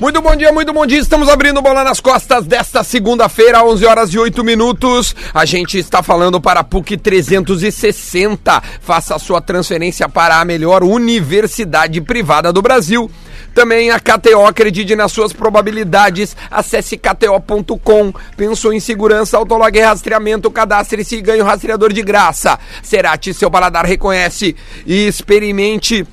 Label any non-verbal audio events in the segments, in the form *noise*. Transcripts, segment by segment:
Muito bom dia, muito bom dia. Estamos abrindo bola nas costas desta segunda-feira, 11 horas e 8 minutos. A gente está falando para a PUC 360. Faça a sua transferência para a melhor universidade privada do Brasil. Também a KTO, acredite nas suas probabilidades. Acesse kto.com. Pensou em segurança, autolog e rastreamento, cadastre-se e ganhe o rastreador de graça. Cerati, seu paladar reconhece e experimente.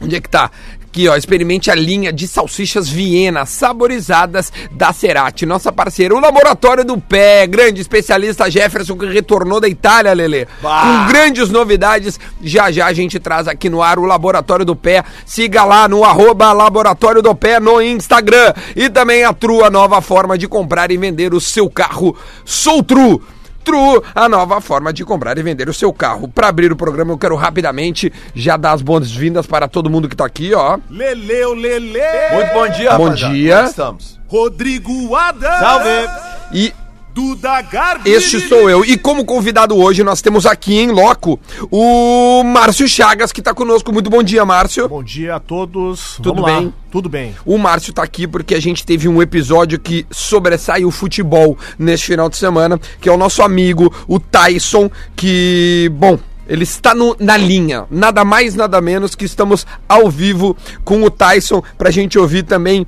Onde é que tá? Aqui, ó, experimente a linha de salsichas Viena saborizadas da Cerati, nossa parceira, o Laboratório do Pé, grande especialista Jefferson que retornou da Itália, Lele. Com grandes novidades, já já a gente traz aqui no ar o Laboratório do Pé. Siga lá no arroba Laboratório do Pé no Instagram e também a Tru, a nova forma de comprar e vender o seu carro. Sou Tru. True, a nova forma de comprar e vender o seu carro. Para abrir o programa, eu quero rapidamente já dar as boas-vindas para todo mundo que tá aqui, ó. Leleu, Lele! Muito bom dia, Bom dia. Como estamos? Rodrigo Adams! Salve! E Duda Garbi! este sou eu. E como convidado hoje, nós temos aqui em loco o Márcio Chagas, que tá conosco. Muito bom dia, Márcio. Bom dia a todos. Tudo Vamos lá. bem? Tudo bem. O Márcio tá aqui porque a gente teve um episódio que sobressai o futebol neste final de semana, que é o nosso amigo, o Tyson, que, bom, ele está no- na linha, nada mais, nada menos que estamos ao vivo com o Tyson pra gente ouvir também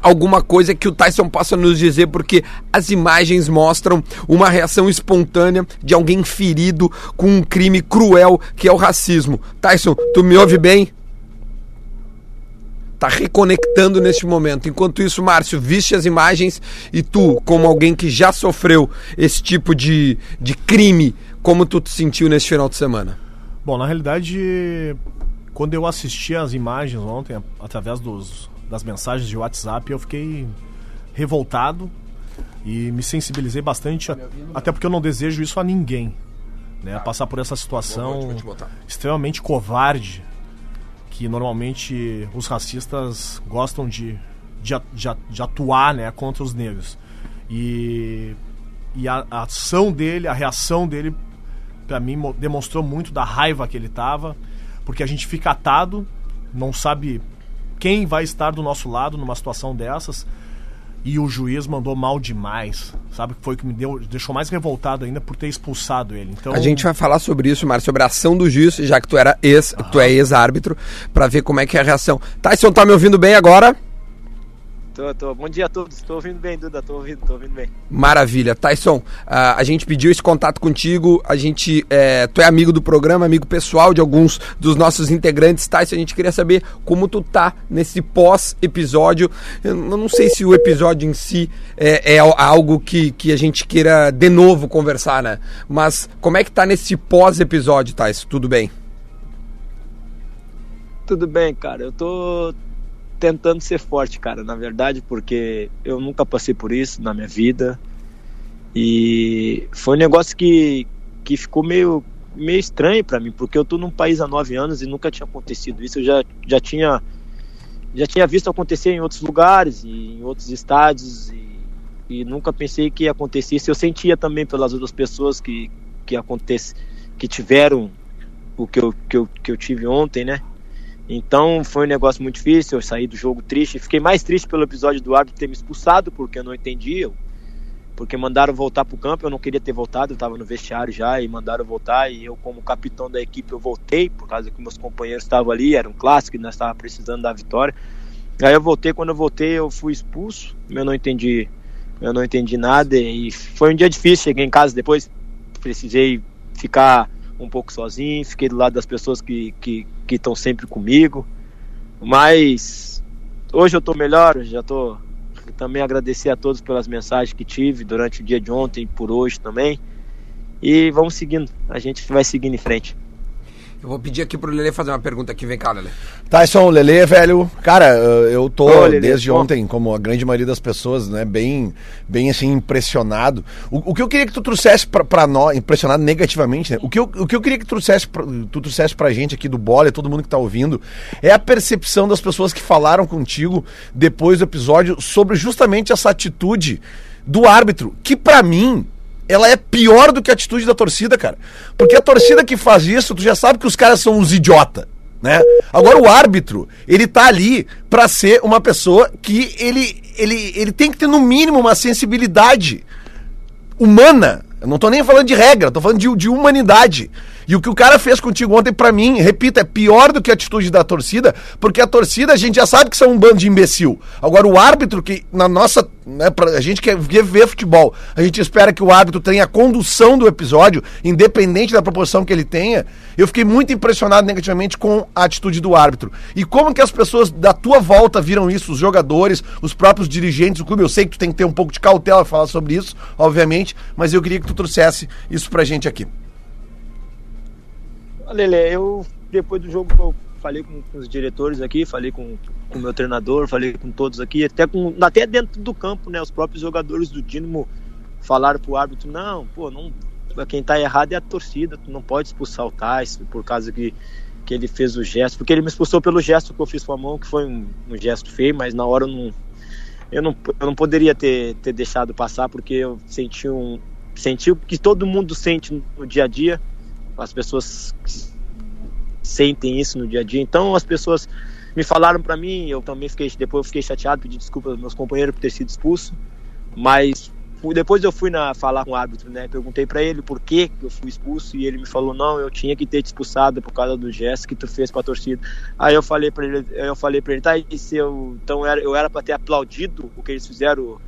alguma coisa que o Tyson possa nos dizer, porque as imagens mostram uma reação espontânea de alguém ferido com um crime cruel que é o racismo. Tyson, tu me ouve bem? Tá reconectando neste momento. Enquanto isso, Márcio, viste as imagens e tu, como alguém que já sofreu esse tipo de, de crime, como tu te sentiu neste final de semana? Bom, na realidade, quando eu assisti as imagens ontem, através dos, das mensagens de WhatsApp, eu fiquei revoltado e me sensibilizei bastante, até porque eu não desejo isso a ninguém. Né? Passar por essa situação extremamente covarde que normalmente os racistas gostam de, de, de atuar né, contra os negros. E, e a, a ação dele, a reação dele, pra mim mo- demonstrou muito da raiva que ele tava, porque a gente fica atado, não sabe quem vai estar do nosso lado numa situação dessas. E o juiz mandou mal demais, sabe? Foi o que me deu, deixou mais revoltado ainda por ter expulsado ele. Então, A gente vai falar sobre isso, Márcio, sobre a ação do juiz, já que tu era ex, tu é ex-árbitro, pra ver como é que é a reação. Tyson, tá me ouvindo bem agora? Tô, tô. Bom dia a todos. Tô ouvindo bem, Duda. Tô ouvindo, tô ouvindo bem. Maravilha. Tyson, ah, a gente pediu esse contato contigo, a gente, é, tu é amigo do programa, amigo pessoal de alguns dos nossos integrantes, Tyson, a gente queria saber como tu tá nesse pós-episódio. Eu não sei se o episódio em si é, é algo que, que a gente queira de novo conversar, né? Mas como é que tá nesse pós-episódio, Tyson? Tudo bem? Tudo bem, cara. Eu tô tentando ser forte, cara, na verdade, porque eu nunca passei por isso na minha vida. E foi um negócio que, que ficou meio, meio estranho pra mim, porque eu tô num país há nove anos e nunca tinha acontecido isso. Eu já, já tinha já tinha visto acontecer em outros lugares e em outros estádios e, e nunca pensei que isso. Eu sentia também pelas outras pessoas que que acontece que tiveram o que eu, que eu, que eu tive ontem, né? Então foi um negócio muito difícil. Eu saí do jogo triste. Fiquei mais triste pelo episódio do árbitro ter me expulsado, porque eu não entendi. Eu, porque mandaram voltar pro campo. Eu não queria ter voltado. Eu tava no vestiário já e mandaram voltar. E eu, como capitão da equipe, eu voltei, por causa que meus companheiros estavam ali. Era um clássico nós estávamos precisando da vitória. Aí eu voltei. Quando eu voltei, eu fui expulso. Eu não entendi. Eu não entendi nada. E foi um dia difícil. Cheguei em casa depois. Precisei ficar um pouco sozinho, fiquei do lado das pessoas que que estão sempre comigo. Mas hoje eu tô melhor, já tô também agradecer a todos pelas mensagens que tive durante o dia de ontem, por hoje também. E vamos seguindo, a gente vai seguindo em frente. Eu vou pedir aqui pro Lele fazer uma pergunta aqui. Vem cá, Lele. Tyson, Lele, velho, cara, eh, eu tô Ô, Lelê, desde bom. ontem, como a grande maioria das pessoas, né, bem, bem assim, impressionado. O, o que eu queria que tu trouxesse pra, pra nós, impressionado negativamente, né? O que eu, o que eu queria que tu trouxesse, pra, tu trouxesse pra gente aqui do Bola, todo mundo que tá ouvindo, é a percepção das pessoas que falaram contigo depois do episódio sobre justamente essa atitude do árbitro, que pra mim ela é pior do que a atitude da torcida, cara. Porque a torcida que faz isso, tu já sabe que os caras são uns idiota, né? Agora o árbitro, ele tá ali pra ser uma pessoa que ele, ele, ele tem que ter no mínimo uma sensibilidade humana. Eu não tô nem falando de regra, tô falando de, de humanidade. E o que o cara fez contigo ontem, pra mim, repito, é pior do que a atitude da torcida, porque a torcida a gente já sabe que são um bando de imbecil. Agora, o árbitro, que na nossa. Né, pra, a gente quer ver, futebol, a gente espera que o árbitro tenha a condução do episódio, independente da proporção que ele tenha. Eu fiquei muito impressionado negativamente com a atitude do árbitro. E como que as pessoas da tua volta viram isso, os jogadores, os próprios dirigentes do clube. Eu sei que tu tem que ter um pouco de cautela falar sobre isso, obviamente, mas eu queria que tu trouxesse isso pra gente aqui. Lele, eu depois do jogo eu falei com, com os diretores aqui, falei com o meu treinador, falei com todos aqui, até com até dentro do campo, né? Os próprios jogadores do Dinamo falaram pro árbitro, não, pô, não, quem tá errado é a torcida, tu não pode expulsar o Tyson por causa que que ele fez o gesto, porque ele me expulsou pelo gesto que eu fiz com a mão, que foi um, um gesto feio, mas na hora eu não eu não, eu não poderia ter, ter deixado passar porque eu senti um senti o que todo mundo sente no dia a dia as pessoas sentem isso no dia a dia. Então as pessoas me falaram para mim, eu também fiquei depois eu fiquei chateado, pedi desculpa aos meus companheiros por ter sido expulso, mas depois eu fui na falar com o árbitro, né? Perguntei para ele por que eu fui expulso e ele me falou: "Não, eu tinha que ter te expulsado por causa do gesto que tu fez para a torcida". Aí eu falei para ele, eu falei para ele: "Tá, e se eu então eu era para ter aplaudido o que eles fizeram, o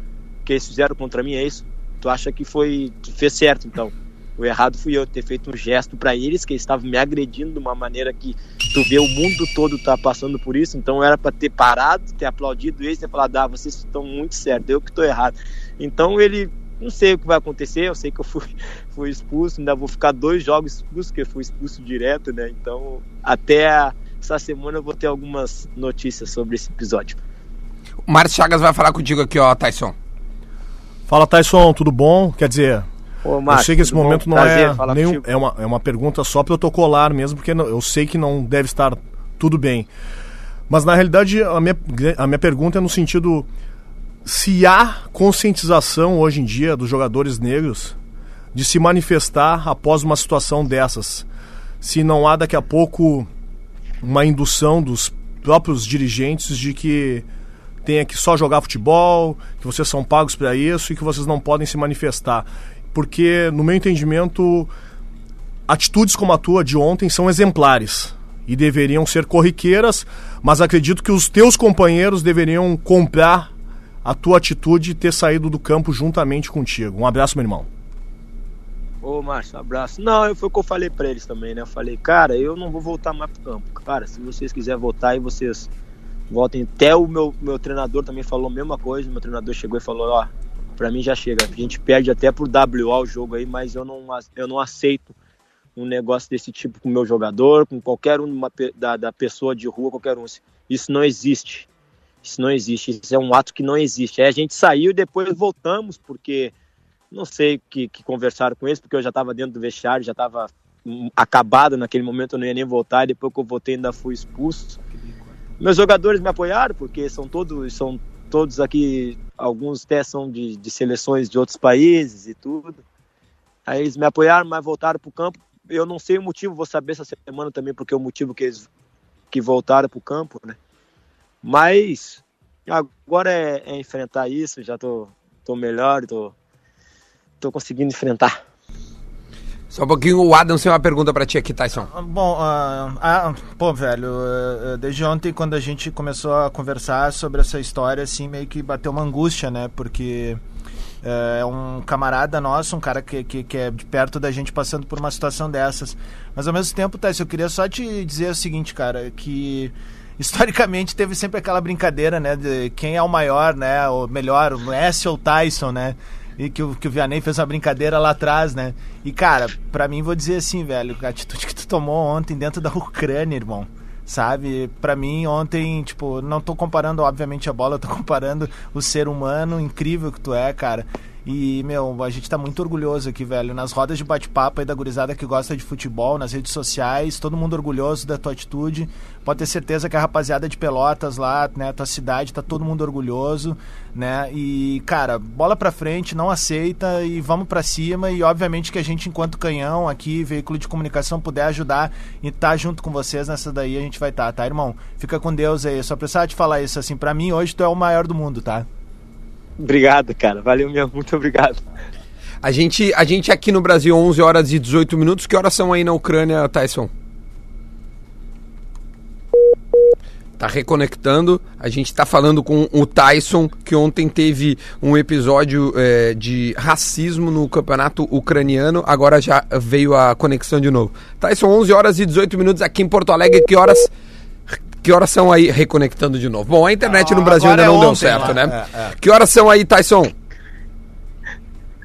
que eles fizeram contra mim, é isso? Tu acha que foi fez certo então?" O errado fui eu ter feito um gesto para eles, que eles estavam me agredindo de uma maneira que tu vê o mundo todo tá passando por isso. Então era para ter parado, ter aplaudido eles, ter falado, ah, vocês estão muito certos, eu que estou errado. Então ele, não sei o que vai acontecer, eu sei que eu fui, *laughs* fui expulso, ainda vou ficar dois jogos expulso, porque eu fui expulso direto, né? Então até essa semana eu vou ter algumas notícias sobre esse episódio. O Márcio Chagas vai falar contigo aqui, ó, Tyson. Fala, Tyson, tudo bom? Quer dizer, Ô, eu sei que esse momento bom? não Prazer é nenhum, é uma, é uma pergunta só protocolar mesmo, porque eu sei que não deve estar tudo bem. Mas na realidade a minha, a minha pergunta é no sentido se há conscientização hoje em dia dos jogadores negros de se manifestar após uma situação dessas. Se não há daqui a pouco uma indução dos próprios dirigentes de que tenha que só jogar futebol, que vocês são pagos para isso e que vocês não podem se manifestar. Porque, no meu entendimento, atitudes como a tua de ontem são exemplares e deveriam ser corriqueiras, mas acredito que os teus companheiros deveriam comprar a tua atitude e ter saído do campo juntamente contigo. Um abraço, meu irmão. Ô, Márcio, um abraço. Não, foi o que eu falei pra eles também, né? Eu falei, cara, eu não vou voltar mais pro campo. Cara, se vocês quiserem voltar aí, vocês voltem. Até o meu, meu treinador também falou a mesma coisa. Meu treinador chegou e falou, ó, pra mim já chega. A gente perde até por WA o jogo aí, mas eu não, eu não aceito um negócio desse tipo com o meu jogador, com qualquer um uma da, da pessoa de rua, qualquer um. Isso não existe. Isso não existe. Isso é um ato que não existe. Aí a gente saiu e depois voltamos, porque não sei que, que conversaram com eles, porque eu já estava dentro do vestiário, já estava acabado naquele momento, eu não ia nem voltar, e depois que eu voltei ainda fui expulso. Meus jogadores me apoiaram, porque são todos, são todos aqui, alguns até são de, de seleções de outros países e tudo. Aí eles me apoiaram, mas voltaram para o campo. Eu não sei o motivo, vou saber essa semana também, porque é o motivo que eles que voltaram para o campo, né? Mas agora é, é enfrentar isso, já tô, tô melhor, tô, tô conseguindo enfrentar. Só um pouquinho, o Adam tem uma pergunta pra ti aqui, Tyson. Ah, Bom, ah, ah, pô, velho, ah, ah, desde ontem, quando a gente começou a conversar sobre essa história, assim, meio que bateu uma angústia, né? Porque eh, é um camarada nosso, um cara que, que, que é de perto da gente passando por uma situação dessas. Mas ao mesmo tempo, Tess, eu queria só te dizer o seguinte, cara, que historicamente teve sempre aquela brincadeira, né? De quem é o maior, né? O melhor, o Messi ou Tyson, né? E que o, que o Vianney fez uma brincadeira lá atrás, né? E, cara, pra mim, vou dizer assim, velho, a atitude que tu tomou ontem dentro da *laughs* Ucrânia, irmão. Sabe? Pra mim, ontem, tipo, não tô comparando, obviamente, a bola, tô comparando o ser humano incrível que tu é, cara. E, meu, a gente tá muito orgulhoso aqui, velho. Nas rodas de bate-papo aí da gurizada que gosta de futebol, nas redes sociais, todo mundo orgulhoso da tua atitude. Pode ter certeza que a rapaziada de Pelotas lá, né, tua cidade, tá todo mundo orgulhoso, né? E, cara, bola pra frente, não aceita e vamos pra cima. E, obviamente, que a gente, enquanto canhão aqui, veículo de comunicação, puder ajudar e tá junto com vocês nessa daí, a gente vai estar, tá, tá, irmão? Fica com Deus aí. Só precisava te falar isso, assim, pra mim, hoje tu é o maior do mundo, tá? Obrigado, cara. Valeu mesmo. Muito obrigado. A gente, a gente aqui no Brasil, 11 horas e 18 minutos. Que horas são aí na Ucrânia, Tyson? Tá reconectando. A gente tá falando com o Tyson, que ontem teve um episódio é, de racismo no campeonato ucraniano. Agora já veio a conexão de novo. Tyson, 11 horas e 18 minutos aqui em Porto Alegre. Que horas que horas são aí reconectando de novo? Bom, a internet no Brasil ainda não é deu ontem certo, lá. né? É, é. Que horas são aí, Tyson?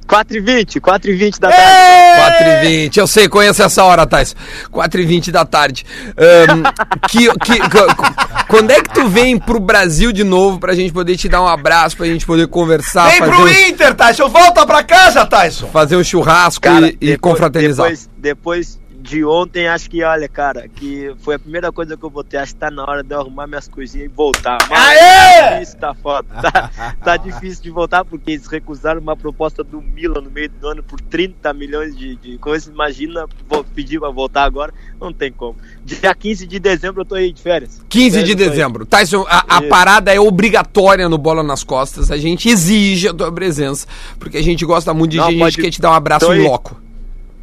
4h20, 4h20 da tarde. 4 e 20 eu sei, conheço essa hora, Thais. 4 e 20 da tarde. Ahn, que, que, que- quando é que tu vem pro Brasil de novo pra gente poder te dar um abraço, pra gente poder conversar, Vem fazer, pro um, Inter, Tyson! Volta pra casa, Tyson! fazer um churrasco Cara, e, e confraternizar? Depois, depois de ontem, acho que, olha, cara, que foi a primeira coisa que eu botei. Acho que tá na hora de eu arrumar minhas coisinhas e voltar. Mas Aê! Isso tá foda. Tá, tá difícil de voltar porque eles recusaram uma proposta do Milan no meio do ano por 30 milhões de, de coisas. Imagina vou pedir pra voltar agora. Não tem como. Dia 15 de dezembro eu tô aí de férias. 15 de Férias aí. dezembro. Tyson, a, a parada é obrigatória no Bola nas Costas. A gente exige a tua presença, porque a gente gosta muito de Não, gente, pode- quer te dar um abraço em loco.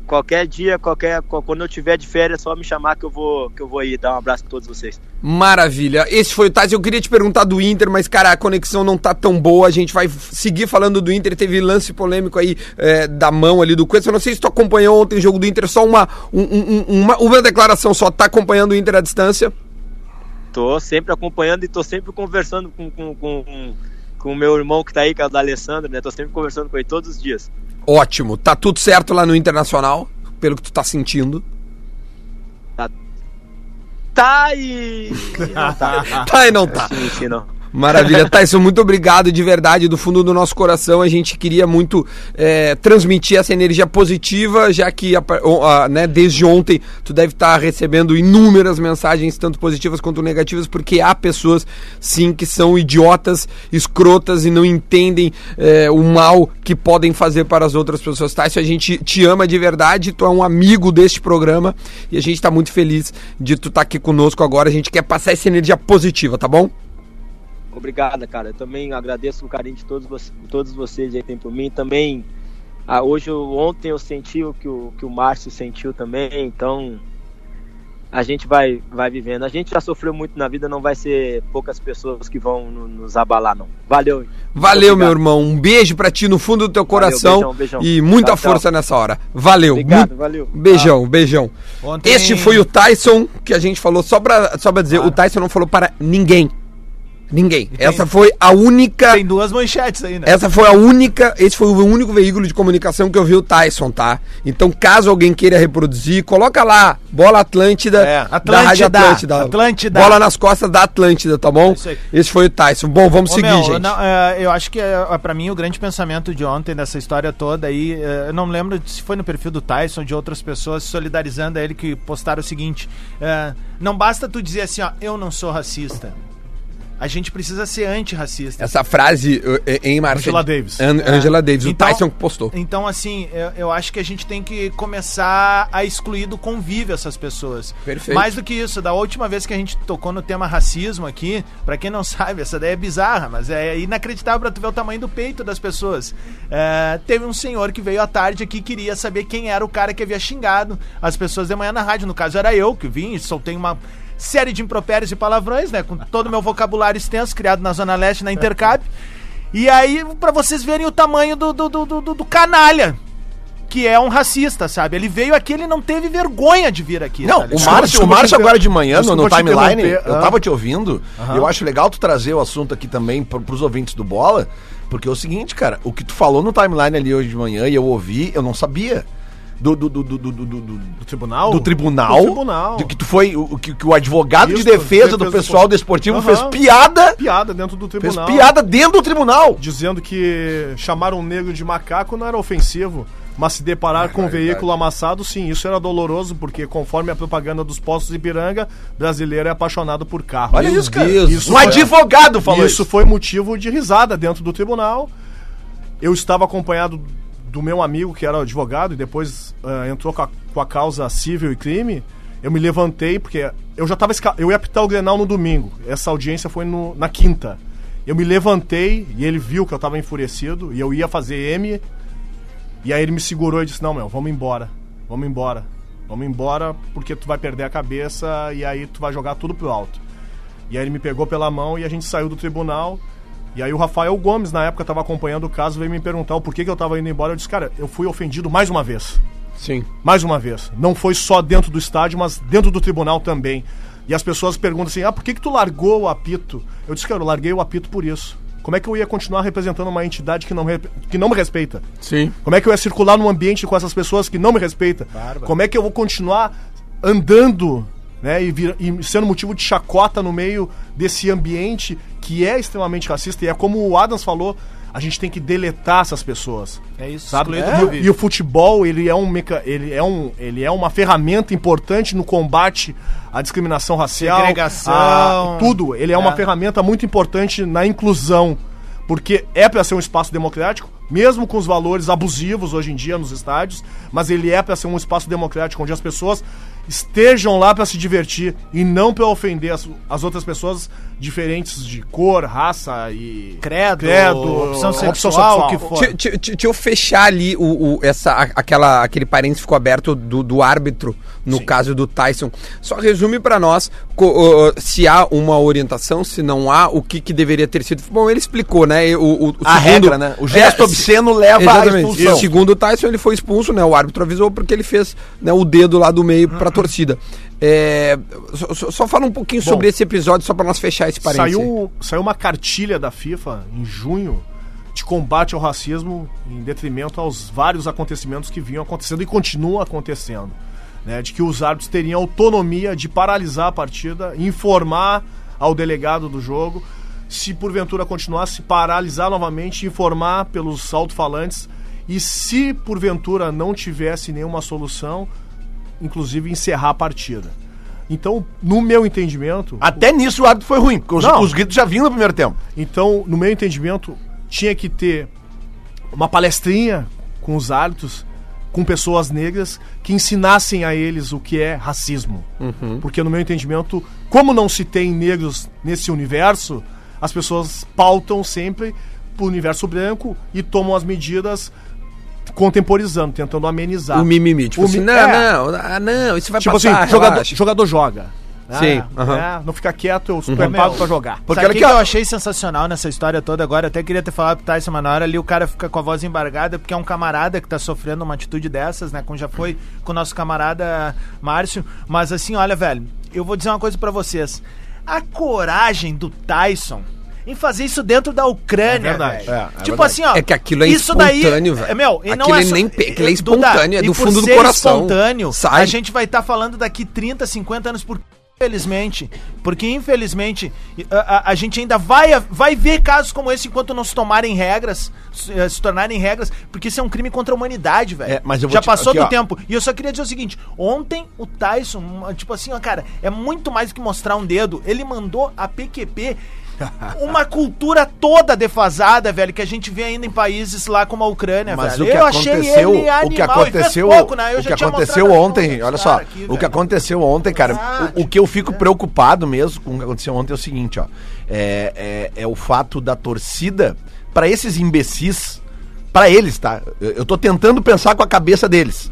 Qualquer dia, qualquer, qual- quando eu tiver de férias, é só me chamar que eu vou, que eu vou aí dar um abraço pra todos vocês. Maravilha. Esse foi o Tais. Eu queria te perguntar do Inter, mas, cara, a conexão não tá tão boa. A gente vai seguir falando do Inter. Teve lance polêmico aí é, da mão ali do Coelho. Eu não sei se tu acompanhou ontem o jogo do Inter. Só uma, um- um- um- uma, uma declaração só. Tá acompanhando o Inter à distância? Tô sempre acompanhando e tô sempre conversando com, com, com, com o meu irmão que tá aí, que é o da Alessandro, né? Tô sempre conversando com ele todos os dias. Ótimo. Tá tudo certo lá no Internacional, pelo que tu tá sentindo. Tá e. e *laughs* não tá. Tá e não tá. Sim, sim, não. Maravilha. *laughs* Tyson, muito obrigado de verdade, do fundo do nosso coração. A gente queria muito é, transmitir essa energia positiva, já que a a, né, desde ontem tu deve estar recebendo inúmeras mensagens, tanto positivas quanto negativas, porque há pessoas, sim, que são idiotas, escrotas e não entendem é, o mal que podem fazer para as outras pessoas. Tyson, a gente te ama de verdade, tu é um amigo deste programa e a gente está muito feliz de tu estar aqui conosco agora. A gente quer passar essa energia positiva, tá bom? Obrigada, cara. Eu também agradeço o carinho de todos, vocês- todos vocês aí tem por mim. Também, ah, hoje, ontem eu senti o que o, que o Márcio sentiu também, então a gente vai, vai vivendo. A gente já sofreu muito na vida, não vai ser poucas pessoas que vão no- nos abalar, não. Valeu. Valeu, meu irmão. Um beijo pra ti no fundo do teu Valeu, coração beijão, beijão. e muita Tchau, tchau. força nessa hora. Valeu. Obrigado, Mu- valeu. Beijão, beijão. Ontem- Este foi o Tyson que a gente falou só pra, só pra dizer, o Tyson não falou para ninguém. Ninguém. Essa foi a única Tem duas manchetes aí, né? essa foi a única, esse foi o único veículo de comunicação que eu vi o Tyson, tá? Então, caso alguém queira reproduzir, coloca lá, Bola Atlântida, É, da Rádio Atlântida, Atlântida. Atlântida. Bola nas costas da Atlântida, tá bom? aí. Esse foi o Tyson. Bom, vamos Ô, seguir, meu, gente. não, é, eu acho que é, para mim o grande pensamento de ontem dessa história toda aí, é, eu não lembro se foi no perfil do Tyson ou de outras pessoas solidarizando a ele que postaram o seguinte: é, não basta tu dizer assim, ó, eu não sou racista. A gente precisa ser antirracista. Essa frase em Marcelo. Angela Davis. An- Angela Davis, Então- o Tyson que postou. Então, assim, eu, eu acho que a gente tem que começar a excluir do convívio essas pessoas. Perfeito. Mais do que isso, da última vez que a gente tocou no tema racismo aqui, pra quem não *laughs* sabe, essa daí é bizarra, mas é inacreditável pra tu ver o tamanho do peito das pessoas. É, teve um senhor que veio à tarde aqui e queria saber quem era o cara que havia xingado as pessoas de manhã na rádio. No caso, era eu que vim e soltei uma série de impropérios e palavrões, né? Com todo o meu vocabulário extenso, criado na Zona Leste, na Intercap. E aí, pra vocês verem o tamanho do, do, do, do, do canalha. Que é um racista, sabe? Ele veio aqui, ele não teve vergonha de vir aqui. Não, tá o? Márcio, o Márcio agora de manhã, no, no timeline, eu tava te ouvindo, e eu acho legal tu trazer o assunto aqui também pro, pros ouvintes do Bola, porque é o seguinte, cara, o que tu falou no timeline ali hoje de manhã e eu ouvi, eu não sabia. Do, do, do, do, do, do, do- tribunal? do tribunal, Do tribunal. de que tu foi o que, que o advogado Isso, de defesa do pessoal do- desportivo Aham. fez piada, Piada dentro do fez tribunal. piada dentro do tribunal. Dizendo que chamar um negro de macaco não era ofensivo. Mas se deparar com um veículo amassado, sim, isso era doloroso, porque conforme a propaganda dos postos de Ipiranga, brasileiro é apaixonado por carro. Olha isso, cara. Deus. Isso um foi- advogado falou isso isso. foi motivo de risada dentro do tribunal. Eu estava acompanhado do meu amigo, que era advogado, e depois ah, entrou com a, com a causa civil e crime. Eu me levantei, porque eu já estava. Eu ia apitar o Grenal no domingo. Essa audiência foi no- na quinta. Eu me levantei e ele viu que eu estava enfurecido e eu ia fazer M. E aí ele me segurou e disse: Não, meu, vamos embora. Vamos embora. Vamos embora porque tu vai perder a cabeça e aí tu vai jogar tudo pro alto. E aí ele me pegou pela mão e a gente saiu do tribunal. E aí o Rafael Gomes, na época, estava acompanhando o caso, veio me perguntar o porquê que eu estava indo embora. Eu disse, cara, eu fui ofendido mais uma vez. Sim. Mais uma vez. Não foi só dentro do estádio, mas dentro do tribunal também. E as pessoas perguntam assim, ah, por que que tu largou o apito? Eu disse, cara, eu larguei o apito por isso. Como é que eu ia continuar representando uma entidade que não, me, que não me respeita? Sim. Como é que eu ia circular num ambiente com essas pessoas que não me respeitam? Como é que eu vou continuar andando né, e, vir- e sendo motivo de chacota no meio desse ambiente que é extremamente racista? E é como o Adams falou, a gente tem que deletar essas pessoas. É isso, Sabe? do E. E, o futebol, ele é, um meca... ele, é um, ele é uma ferramenta importante no combate à discriminação racial. Segregação. a- tudo. Ele é, uma É. ferramenta muito importante na inclusão. Porque é para ser um espaço democrático, mesmo com os valores abusivos hoje em dia nos estádios, mas ele é para ser um espaço democrático onde as pessoas estejam lá para se divertir e não para ofender as, as outras pessoas diferentes de cor, raça e Credo, opção sexual, o que for. Deixa, deixa- deixa eu fechar ali o, o- essa, aquela, aquele parênteses ficou aberto do, do árbitro, no caso do Tyson. Só resume pra nós se há uma orientação, se não há, o que, que deveria ter sido. Bom, ele explicou, né? O, o- o A regra, né? O gesto É, obsceno leva à Exatamente. expulsão. Segundo o Tyson, ele foi expulso, né? O árbitro avisou porque ele fez né, o dedo lá do meio pra torcida. É, só, só- fala um pouquinho Bom, sobre esse episódio, só pra nós fechar esse parênteses. Saiu, saiu uma cartilha da FIFA em junho de combate ao racismo em detrimento aos vários acontecimentos que vinham acontecendo e continuam acontecendo. Né, de que os árbitros teriam autonomia de paralisar a partida, informar ao delegado do jogo, se porventura continuasse, paralisar novamente, informar pelos alto-falantes e se porventura não tivesse nenhuma solução, inclusive encerrar a partida. Então, no meu entendimento, Até nisso o árbitro foi ruim, porque os, os gritos já vinham no primeiro tempo. então, no meu entendimento, tinha que ter uma palestrinha com os árbitros, com pessoas negras, que ensinassem a eles o que é racismo. Porque, no meu entendimento, como não se tem negros nesse universo, as pessoas pautam sempre pro universo branco e tomam as medidas contemporizando, tentando amenizar. O mimimi, tipo O assim, mi- não, é. não, ah, não, isso vai Tipo passar, assim, jogador, jogador joga. Sim, Ah, aham. né? Não fica quieto, eu é pago pra jogar. Porque Sabe olha o que, eu achei sensacional nessa história toda agora? Eu até queria ter falado pro Tyson, mas na hora ali o cara fica com a voz embargada porque é um camarada que tá sofrendo uma atitude dessas, né? Como já foi com o nosso camarada Márcio. Mas assim, olha, velho, eu vou dizer uma coisa pra vocês. A coragem do Tyson em fazer isso dentro da Ucrânia, É verdade. velho. É, é tipo verdade. assim, ó. É que aquilo é isso daí, espontâneo, velho. É, meu, e não Aquilo é é só- nem aquilo é Duda, espontâneo, é do por fundo do coração. espontâneo, Sai. a gente vai estar falando daqui 30, 50 anos por Infelizmente, porque infelizmente a, a- a gente ainda vai, vai ver casos como esse enquanto não se tomarem regras, se, eh, se tornarem regras, porque isso é um crime contra a humanidade, velho. É, mas eu vou Já te- passou aqui, do ó. tempo. E eu só queria dizer o seguinte: ontem o Tyson, tipo assim, ó, cara, é muito mais do que mostrar um dedo. Ele mandou a PQP. *laughs* Uma cultura toda defasada, velho, que a gente vê ainda em países lá como a Ucrânia, Mas velho. o que eu achei aconteceu, ele o que animal, fez aconteceu, pouco, né? O que aconteceu ontem, olha só, aqui, o que aconteceu ontem, cara, Ah, o, o que eu fico preocupado mesmo com o que aconteceu ontem é o seguinte, ó, é, é, é o fato da torcida pra esses imbecis, pra eles, tá? Eu, eu tô tentando pensar com a cabeça deles,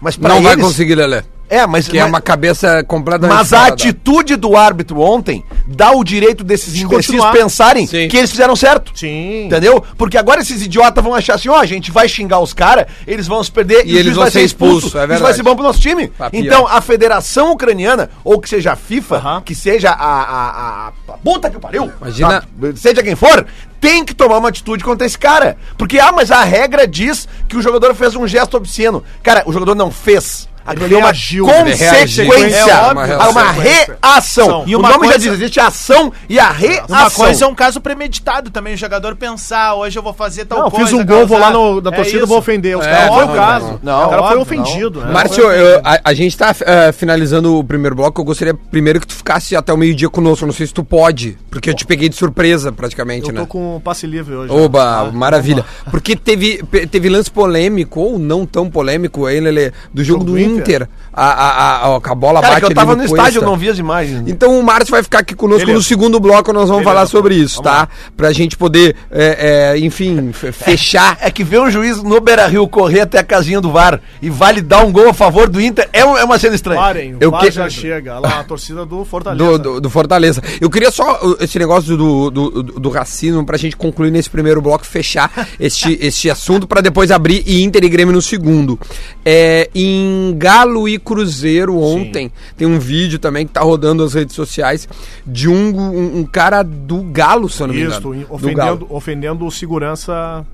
mas pra Não vai eles, conseguir, Lelé. É, mas, Que é mas- uma cabeça completamente mas a atitude do árbitro ontem dá o direito desses De imbecis pensarem Sim. que eles fizeram certo. Sim. Entendeu? Porque agora esses idiotas vão achar assim, ó, a gente vai xingar os caras, eles vão se perder E o eles vão ser expulsos, é Isso verdade. vai ser bom pro nosso time. Pior. Então, a Federação Ucraniana, ou que seja a FIFA, Aham. que seja a, a, a, puta que pariu, Imagina- tá? seja quem for, tem que tomar uma atitude contra esse cara. Porque, ah, mas a regra diz que o jogador fez um gesto obsceno. Cara, o jogador não fez. Aquilo é uma reagiu. consequência. É óbvio, uma, reação. E o uma nome já diz, existe a ação e a reação. Uma coisa é um caso premeditado também, o jogador pensar, hoje eu vou fazer tal Não, coisa. fiz um gol, vou lá no, na É torcida, vou ofender. Os É, caras foi não, o caso. não, não, o cara foi ofendido, né? Márcio, eu- a, a gente tá eh, finalizando o primeiro bloco. Eu gostaria primeiro que tu ficasse até o meio-dia conosco. Não sei se tu pode, porque eu te peguei de surpresa praticamente, Eu né? tô com passe livre hoje. Oba, né? maravilha. Porque teve, teve lance polêmico, ou não tão polêmico, aí, Lelê, do jogo, do Inter. Inter. A, a, a, a, a bola Cara, bate que eu tava no, Cuesta. estádio, eu não vi as imagens. Então o Márcio vai ficar aqui conosco Beleza. no segundo bloco, nós vamos Beleza, falar sobre vamos isso, tá? Pra gente poder, é, é, enfim, *laughs* fe- fechar. É que ver um juiz no Beira Rio correr até a casinha do VAR e vale dar um gol a favor do Inter é, um- é uma cena estranha. Parem, o Eu VAR que- já chega. Lá, a torcida do Fortaleza. Do, do, do Fortaleza. Eu queria só uh, esse negócio do, do, do, do racismo pra gente concluir nesse primeiro bloco, fechar *laughs* este, este assunto pra depois abrir e Inter e Grêmio no segundo. É, em Galo e Cruzeiro ontem, tem um vídeo também que tá rodando nas redes sociais de um, um, um cara do Galo, se eu não me Isso, engano. Do ofendendo, ofendendo o segurança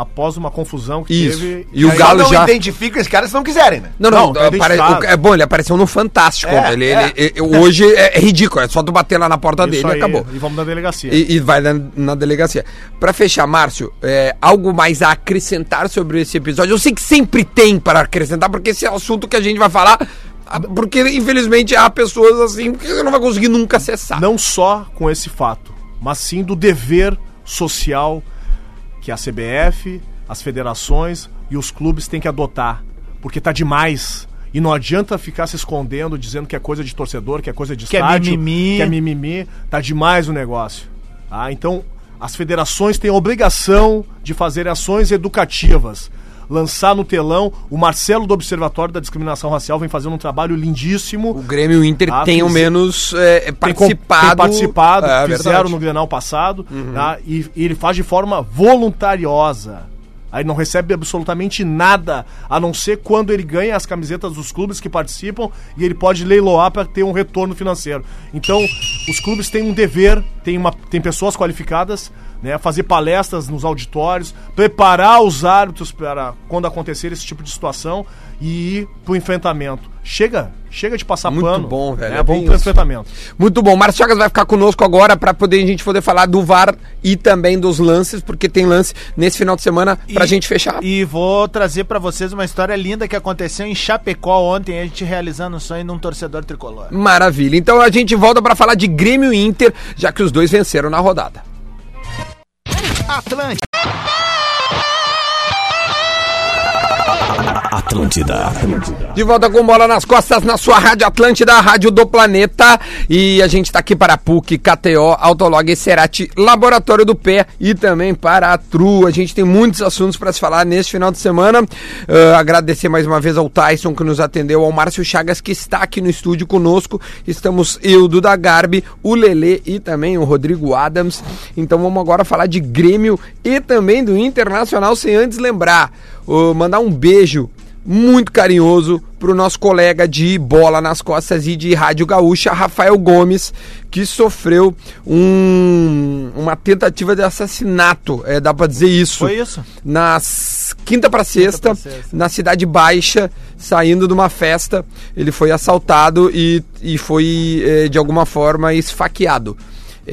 após uma confusão que Isso. teve. E o Galo não já- identifica esse cara se não quiserem, né? Não, não, Não, identificado. o- é bom, ele apareceu no Fantástico. É, ele, é. ele- ele- hoje é, é ridículo, é só tu bater lá na porta Isso dele e aí, acabou. E vamos na delegacia. E, e vai na, na delegacia. Pra fechar, Márcio, é, algo mais a acrescentar sobre esse episódio? Eu sei que sempre tem para acrescentar, porque esse é o assunto que a gente vai falar. ah, Porque, infelizmente, há pessoas assim que você não vai conseguir nunca acessar. Não só com esse fato, mas sim do dever social que a CBF, as federações e os clubes têm que adotar. Porque tá demais. E não adianta ficar se escondendo, dizendo que é coisa de torcedor, que é coisa de Que é estádio, mimimi. que é mimimi. Tá demais o negócio. Tá? Então, as federações têm a obrigação de fazer ações educativas. Lançar no telão, o Marcelo do Observatório da Discriminação Racial vem fazendo um trabalho lindíssimo. O Grêmio e o Inter Ah, tenham fiz- menos é, participado. Tem participado, É, fizeram verdade. Uhum. no Grenal passado, tá? e, e ele faz de forma voluntariosa. Aí não recebe absolutamente nada, a não ser quando ele ganha as camisetas dos clubes que participam e ele pode leiloar para ter um retorno financeiro. Então, os clubes têm um dever, tem, uma, tem pessoas qualificadas, né, fazer palestras nos auditórios, preparar os árbitros para quando acontecer esse tipo de situação e ir pro enfrentamento. Chega, chega de passar Muito pano. bom, velho, né, é vamos bem pro isso. enfrentamento. Muito bom. Márcio Chagas vai ficar conosco agora para poder a gente poder falar do VAR e também dos lances, porque tem lance nesse final de semana pra E- gente fechar. E vou trazer pra vocês uma história linda que aconteceu em Chapecó ontem, a gente realizando o sonho de um torcedor tricolor. Maravilha. Então a gente volta pra falar de Grêmio e Inter, já que os dois venceram na rodada. Atlântida. Atlântida. De volta com bola nas costas na sua Rádio Atlântida, a Rádio do Planeta. E a gente tá aqui para PUC, KTO, Autolog, Cerati, Laboratório do Pé e também para a Tru. A gente tem muitos assuntos para se falar neste final de semana. Ah, agradecer mais uma vez ao Tyson que nos atendeu, ao Márcio Chagas que está aqui no estúdio conosco. Estamos eu, Duda Garbi, o Lelê e também o Rodrigo Adams. Então vamos agora falar de Grêmio e também do Internacional, sem antes lembrar, ah, mandar um beijo muito carinhoso pro nosso colega de bola nas costas e de Rádio Gaúcha, Rafael Gomes, que sofreu um- uma tentativa de assassinato, é, dá pra dizer isso. Foi isso? Nas quinta pra sexta, sexta. na Cidade Baixa, saindo de uma festa, ele foi assaltado e, e foi, eh, de alguma forma, esfaqueado.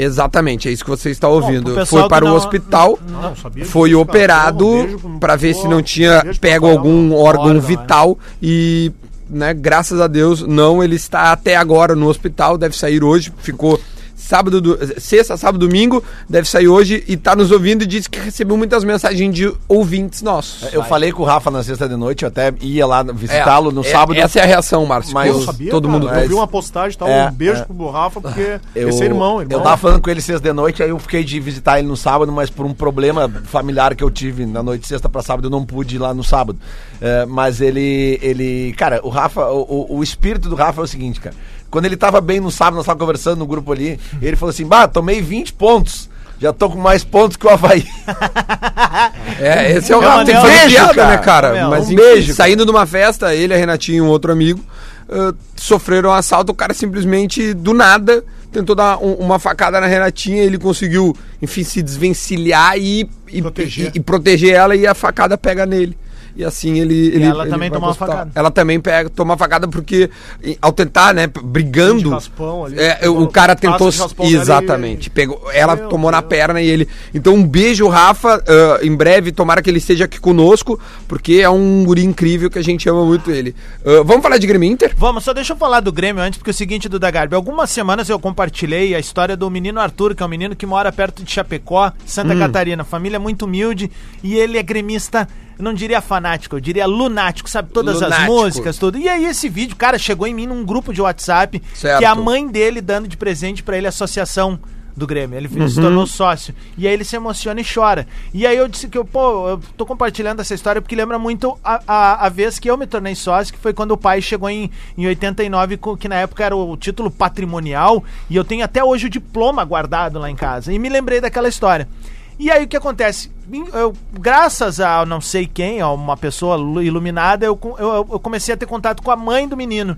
Exatamente, é isso que você está ouvindo. pessoal Foi para o não- hospital, Não, sabia foi disso, operado para ver se não tinha pego algum órgão Órgão, vital e, né, graças a Deus, não, ele está até agora no hospital, deve sair hoje, ficou sábado, do- sexta, sábado, domingo, deve sair hoje e tá nos ouvindo e disse que recebeu muitas mensagens de ouvintes nossos. Eu falei com o Rafa na sexta de noite, eu até ia lá visitá-lo no É, sábado. Essa é a reação, Márcio. Mas Eu sabia, todo cara, mundo. Eu vi uma postagem e tal, É, um beijo é. pro Rafa, porque Eu, esse é irmão, irmão. eu tava falando com ele sexta de noite, aí eu fiquei de visitar ele no sábado, mas por um problema familiar que eu tive na noite de sexta pra sábado, eu não pude ir lá no sábado. É, mas ele, ele, cara, o Rafa, o, o- o espírito do Rafa é o seguinte, cara. Quando ele tava bem no sábado, nós tava conversando no grupo ali, ele falou assim, bah, tomei 20 pontos. Já tô com mais pontos que o Havaí. *laughs* É, esse é o Rafa. um Tem fazer beijo, piada, cara. né, cara? Meu, Mas um enfim, beijo, saindo de uma festa, ele, a Renatinho e um outro amigo ah, sofreram um assalto. O cara simplesmente, do nada, tentou dar um- uma facada na Renatinha. Ele conseguiu, enfim, se desvencilhar e, e, Proteger. e- e proteger ela e a facada pega nele. E assim ele. ele ela ele também pro uma facada. Ela também pega, toma uma facada porque, e, ao tentar, né, brigando. Raspão ali, é, pegou o cara tentou. dela e- Exatamente. Pegou, ela Meu tomou na Deus. perna e ele. Então, um beijo, Rafa. ah, em breve, tomara que ele esteja aqui conosco, porque é um guri incrível que a gente ama muito ele. Ah, vamos falar de Grêmio Inter? Vamos, só deixa eu falar do Grêmio antes, porque é o seguinte, Duda Garbi. Algumas semanas eu compartilhei a história do menino Arthur, que é um menino que mora perto de Chapecó, Santa Hum. Catarina. Família muito humilde e ele é gremista, eu não diria fanático, eu diria lunático, sabe todas as Lunático. músicas, tudo. E aí esse vídeo, cara, chegou em mim num grupo de WhatsApp, Certo. que é a mãe dele dando de presente pra ele a associação do Grêmio. Ele Uhum. se tornou sócio. E aí ele se emociona e chora. E aí eu disse que eu, pô, eu tô compartilhando essa história porque lembra muito a, a, a vez que eu me tornei sócio, que foi quando o pai chegou em, em 89, co- que na época era o título patrimonial, e eu tenho até hoje o diploma guardado lá em casa. E me lembrei daquela história. E aí o que acontece? Eu- graças a não sei quem, a uma pessoa lu- iluminada, eu, eu, eu comecei a ter contato com a mãe do menino.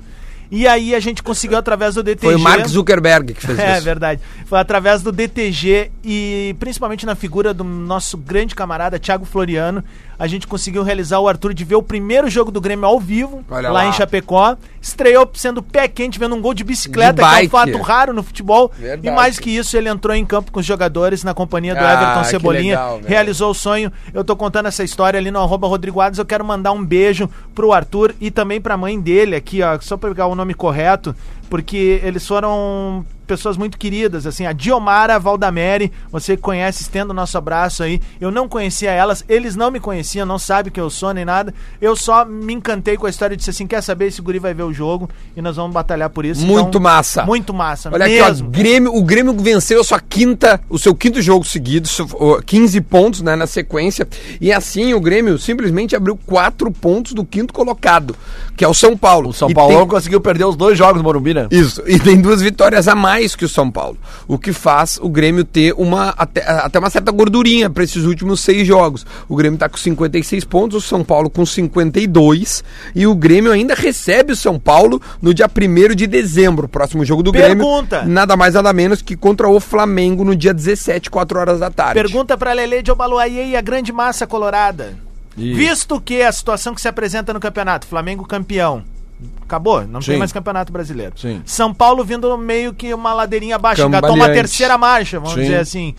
E aí a gente conseguiu através do DTG. Foi o Mark Zuckerberg que fez *laughs* É isso. verdade. Foi através do DTG e principalmente na figura do nosso grande camarada Thiago Floriano, a gente conseguiu realizar o Arthur de ver o primeiro jogo do Grêmio ao vivo, Olha lá, lá. em Chapecó. Estreou sendo pé quente, vendo um gol de bicicleta, De que é um fato raro no futebol. Verdade. E mais que isso, ele entrou em campo com os jogadores na companhia do Ah, Everton Cebolinha. legal, realizou o sonho. Eu tô contando essa história ali no arroba Rodrigo Adams. Eu quero mandar um beijo pro Arthur e também pra mãe dele aqui, ó, só pra pegar o nome correto, porque eles foram pessoas muito queridas, assim, a Diomara Valdamere, você que conhece, estenda o nosso abraço aí. Eu não conhecia elas, eles não me conheciam, não sabem que eu sou nem nada. Eu só me encantei com a história e disse assim: quer saber? Esse guri vai ver o jogo e nós vamos batalhar por isso. Muito Então, massa. Muito massa, Olha mesmo. aqui, ó, Grêmio, o Grêmio venceu a sua quinta, o seu quinto jogo seguido, so- ó, 15 pontos né, na sequência. E assim o Grêmio simplesmente abriu quatro pontos do quinto colocado, que é o São Paulo. O São E Paulo tem- conseguiu perder os dois jogos no Morumbi, né? Isso, e tem duas vitórias a mais que o São Paulo. O que faz o Grêmio ter uma até, até uma certa gordurinha para esses últimos seis jogos. O Grêmio tá com 56 pontos, o São Paulo com 52. E o Grêmio ainda recebe o São Paulo no dia 1 de dezembro. Próximo jogo do Pergunta. Grêmio. Nada mais, nada menos que contra o Flamengo no dia 17, 4 horas da tarde. Pergunta pra Lele de Obaluayê e a grande massa colorada. Visto que a situação que se apresenta no campeonato, Flamengo campeão. Acabou, não tem Sim. mais campeonato brasileiro. Sim. São Paulo vindo meio que uma ladeirinha abaixo, engatou uma terceira marcha, vamos Sim. dizer assim.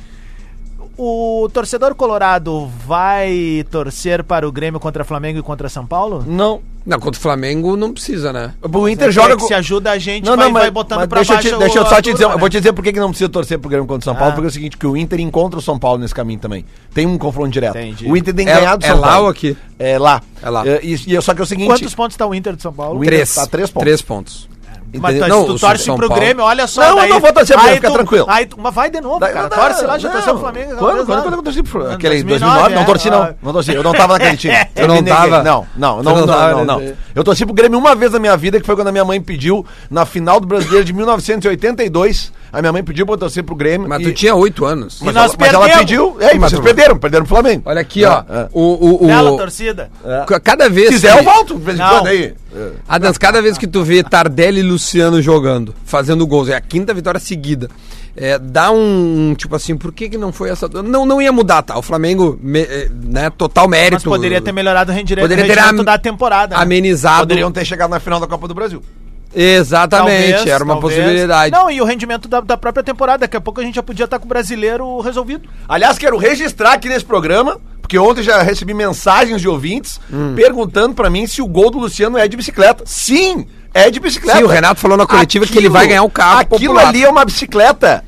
O torcedor colorado vai torcer para o Grêmio contra Flamengo e contra São Paulo? Não. Não, contra o Flamengo não precisa, né? O Inter É joga com... se ajuda a gente, Não, vai, não, mas, vai botando mas pra deixa, eu baixo te, deixa eu o- só te dizer, turma, eu vou né? te dizer por que não precisa torcer pro Grêmio contra o São Paulo, Ah. porque é o seguinte, que o Inter encontra o São Paulo nesse caminho também. Tem um confronto direto. Entendi. O Inter tem É- ganhado do é São lá Paulo. ou aqui? É lá. É lá. e, e- só que é o seguinte... Quantos pontos está o Inter de São Paulo? O Inter Três. tá três pontos. Três pontos. Mas Entendeu? tu, Não, tu torce São pro Paulo- Grêmio, olha só. Não, eu daí não vou torcer pro Grêmio, fica tu- tranquilo. Aí tu, mas vai de novo, Daí- cara. não, torce lá, já não. torceu o Flamengo. Quando, quando, quando eu torci pro Em aquele 2009, 2009? Não é, torci ó. não. Não torci. Eu não tava naquele time. *laughs* Eu não tava. Não, não, não, não não, tava não, não. nesse- Eu torci pro Grêmio uma vez na minha vida, que foi quando a minha mãe pediu, na final do Brasileiro de 1982, a minha mãe pediu pra eu torcer pro Grêmio. Mas e- tu tinha oito anos. E Mas, nós ela, mas ela pediu. É, e Mas vocês perderam, perderam pro Flamengo. Olha aqui, ó. É, é. O, o, o, Bela torcida. ca- Cada vez Se quiser, que- eu volto aí. É. Adams, cada vez que tu vê Tardelli e Luciano jogando, fazendo gols, é a quinta vitória seguida. É, dá um, tipo assim, por que, que não foi essa. Não, não ia mudar, tá? O Flamengo, me- é, né, total mérito. Mas poderia ter melhorado o rendimento, Poderia ter rendimento am- da temporada. né? amenizado. Poderiam ter chegado na final da Copa do Brasil. Exatamente, Talvez, era uma talvez. possibilidade. Não, e o rendimento da, da própria temporada. Daqui a pouco a gente já podia estar com o brasileiro resolvido. Aliás, quero registrar aqui nesse programa, porque ontem já recebi mensagens de ouvintes Hum. perguntando pra mim se o gol do Luciano é de bicicleta. Sim, é de bicicleta. Sim, o Renato falou na coletiva que ele vai ganhar o carro Aquilo popular. ali é uma bicicleta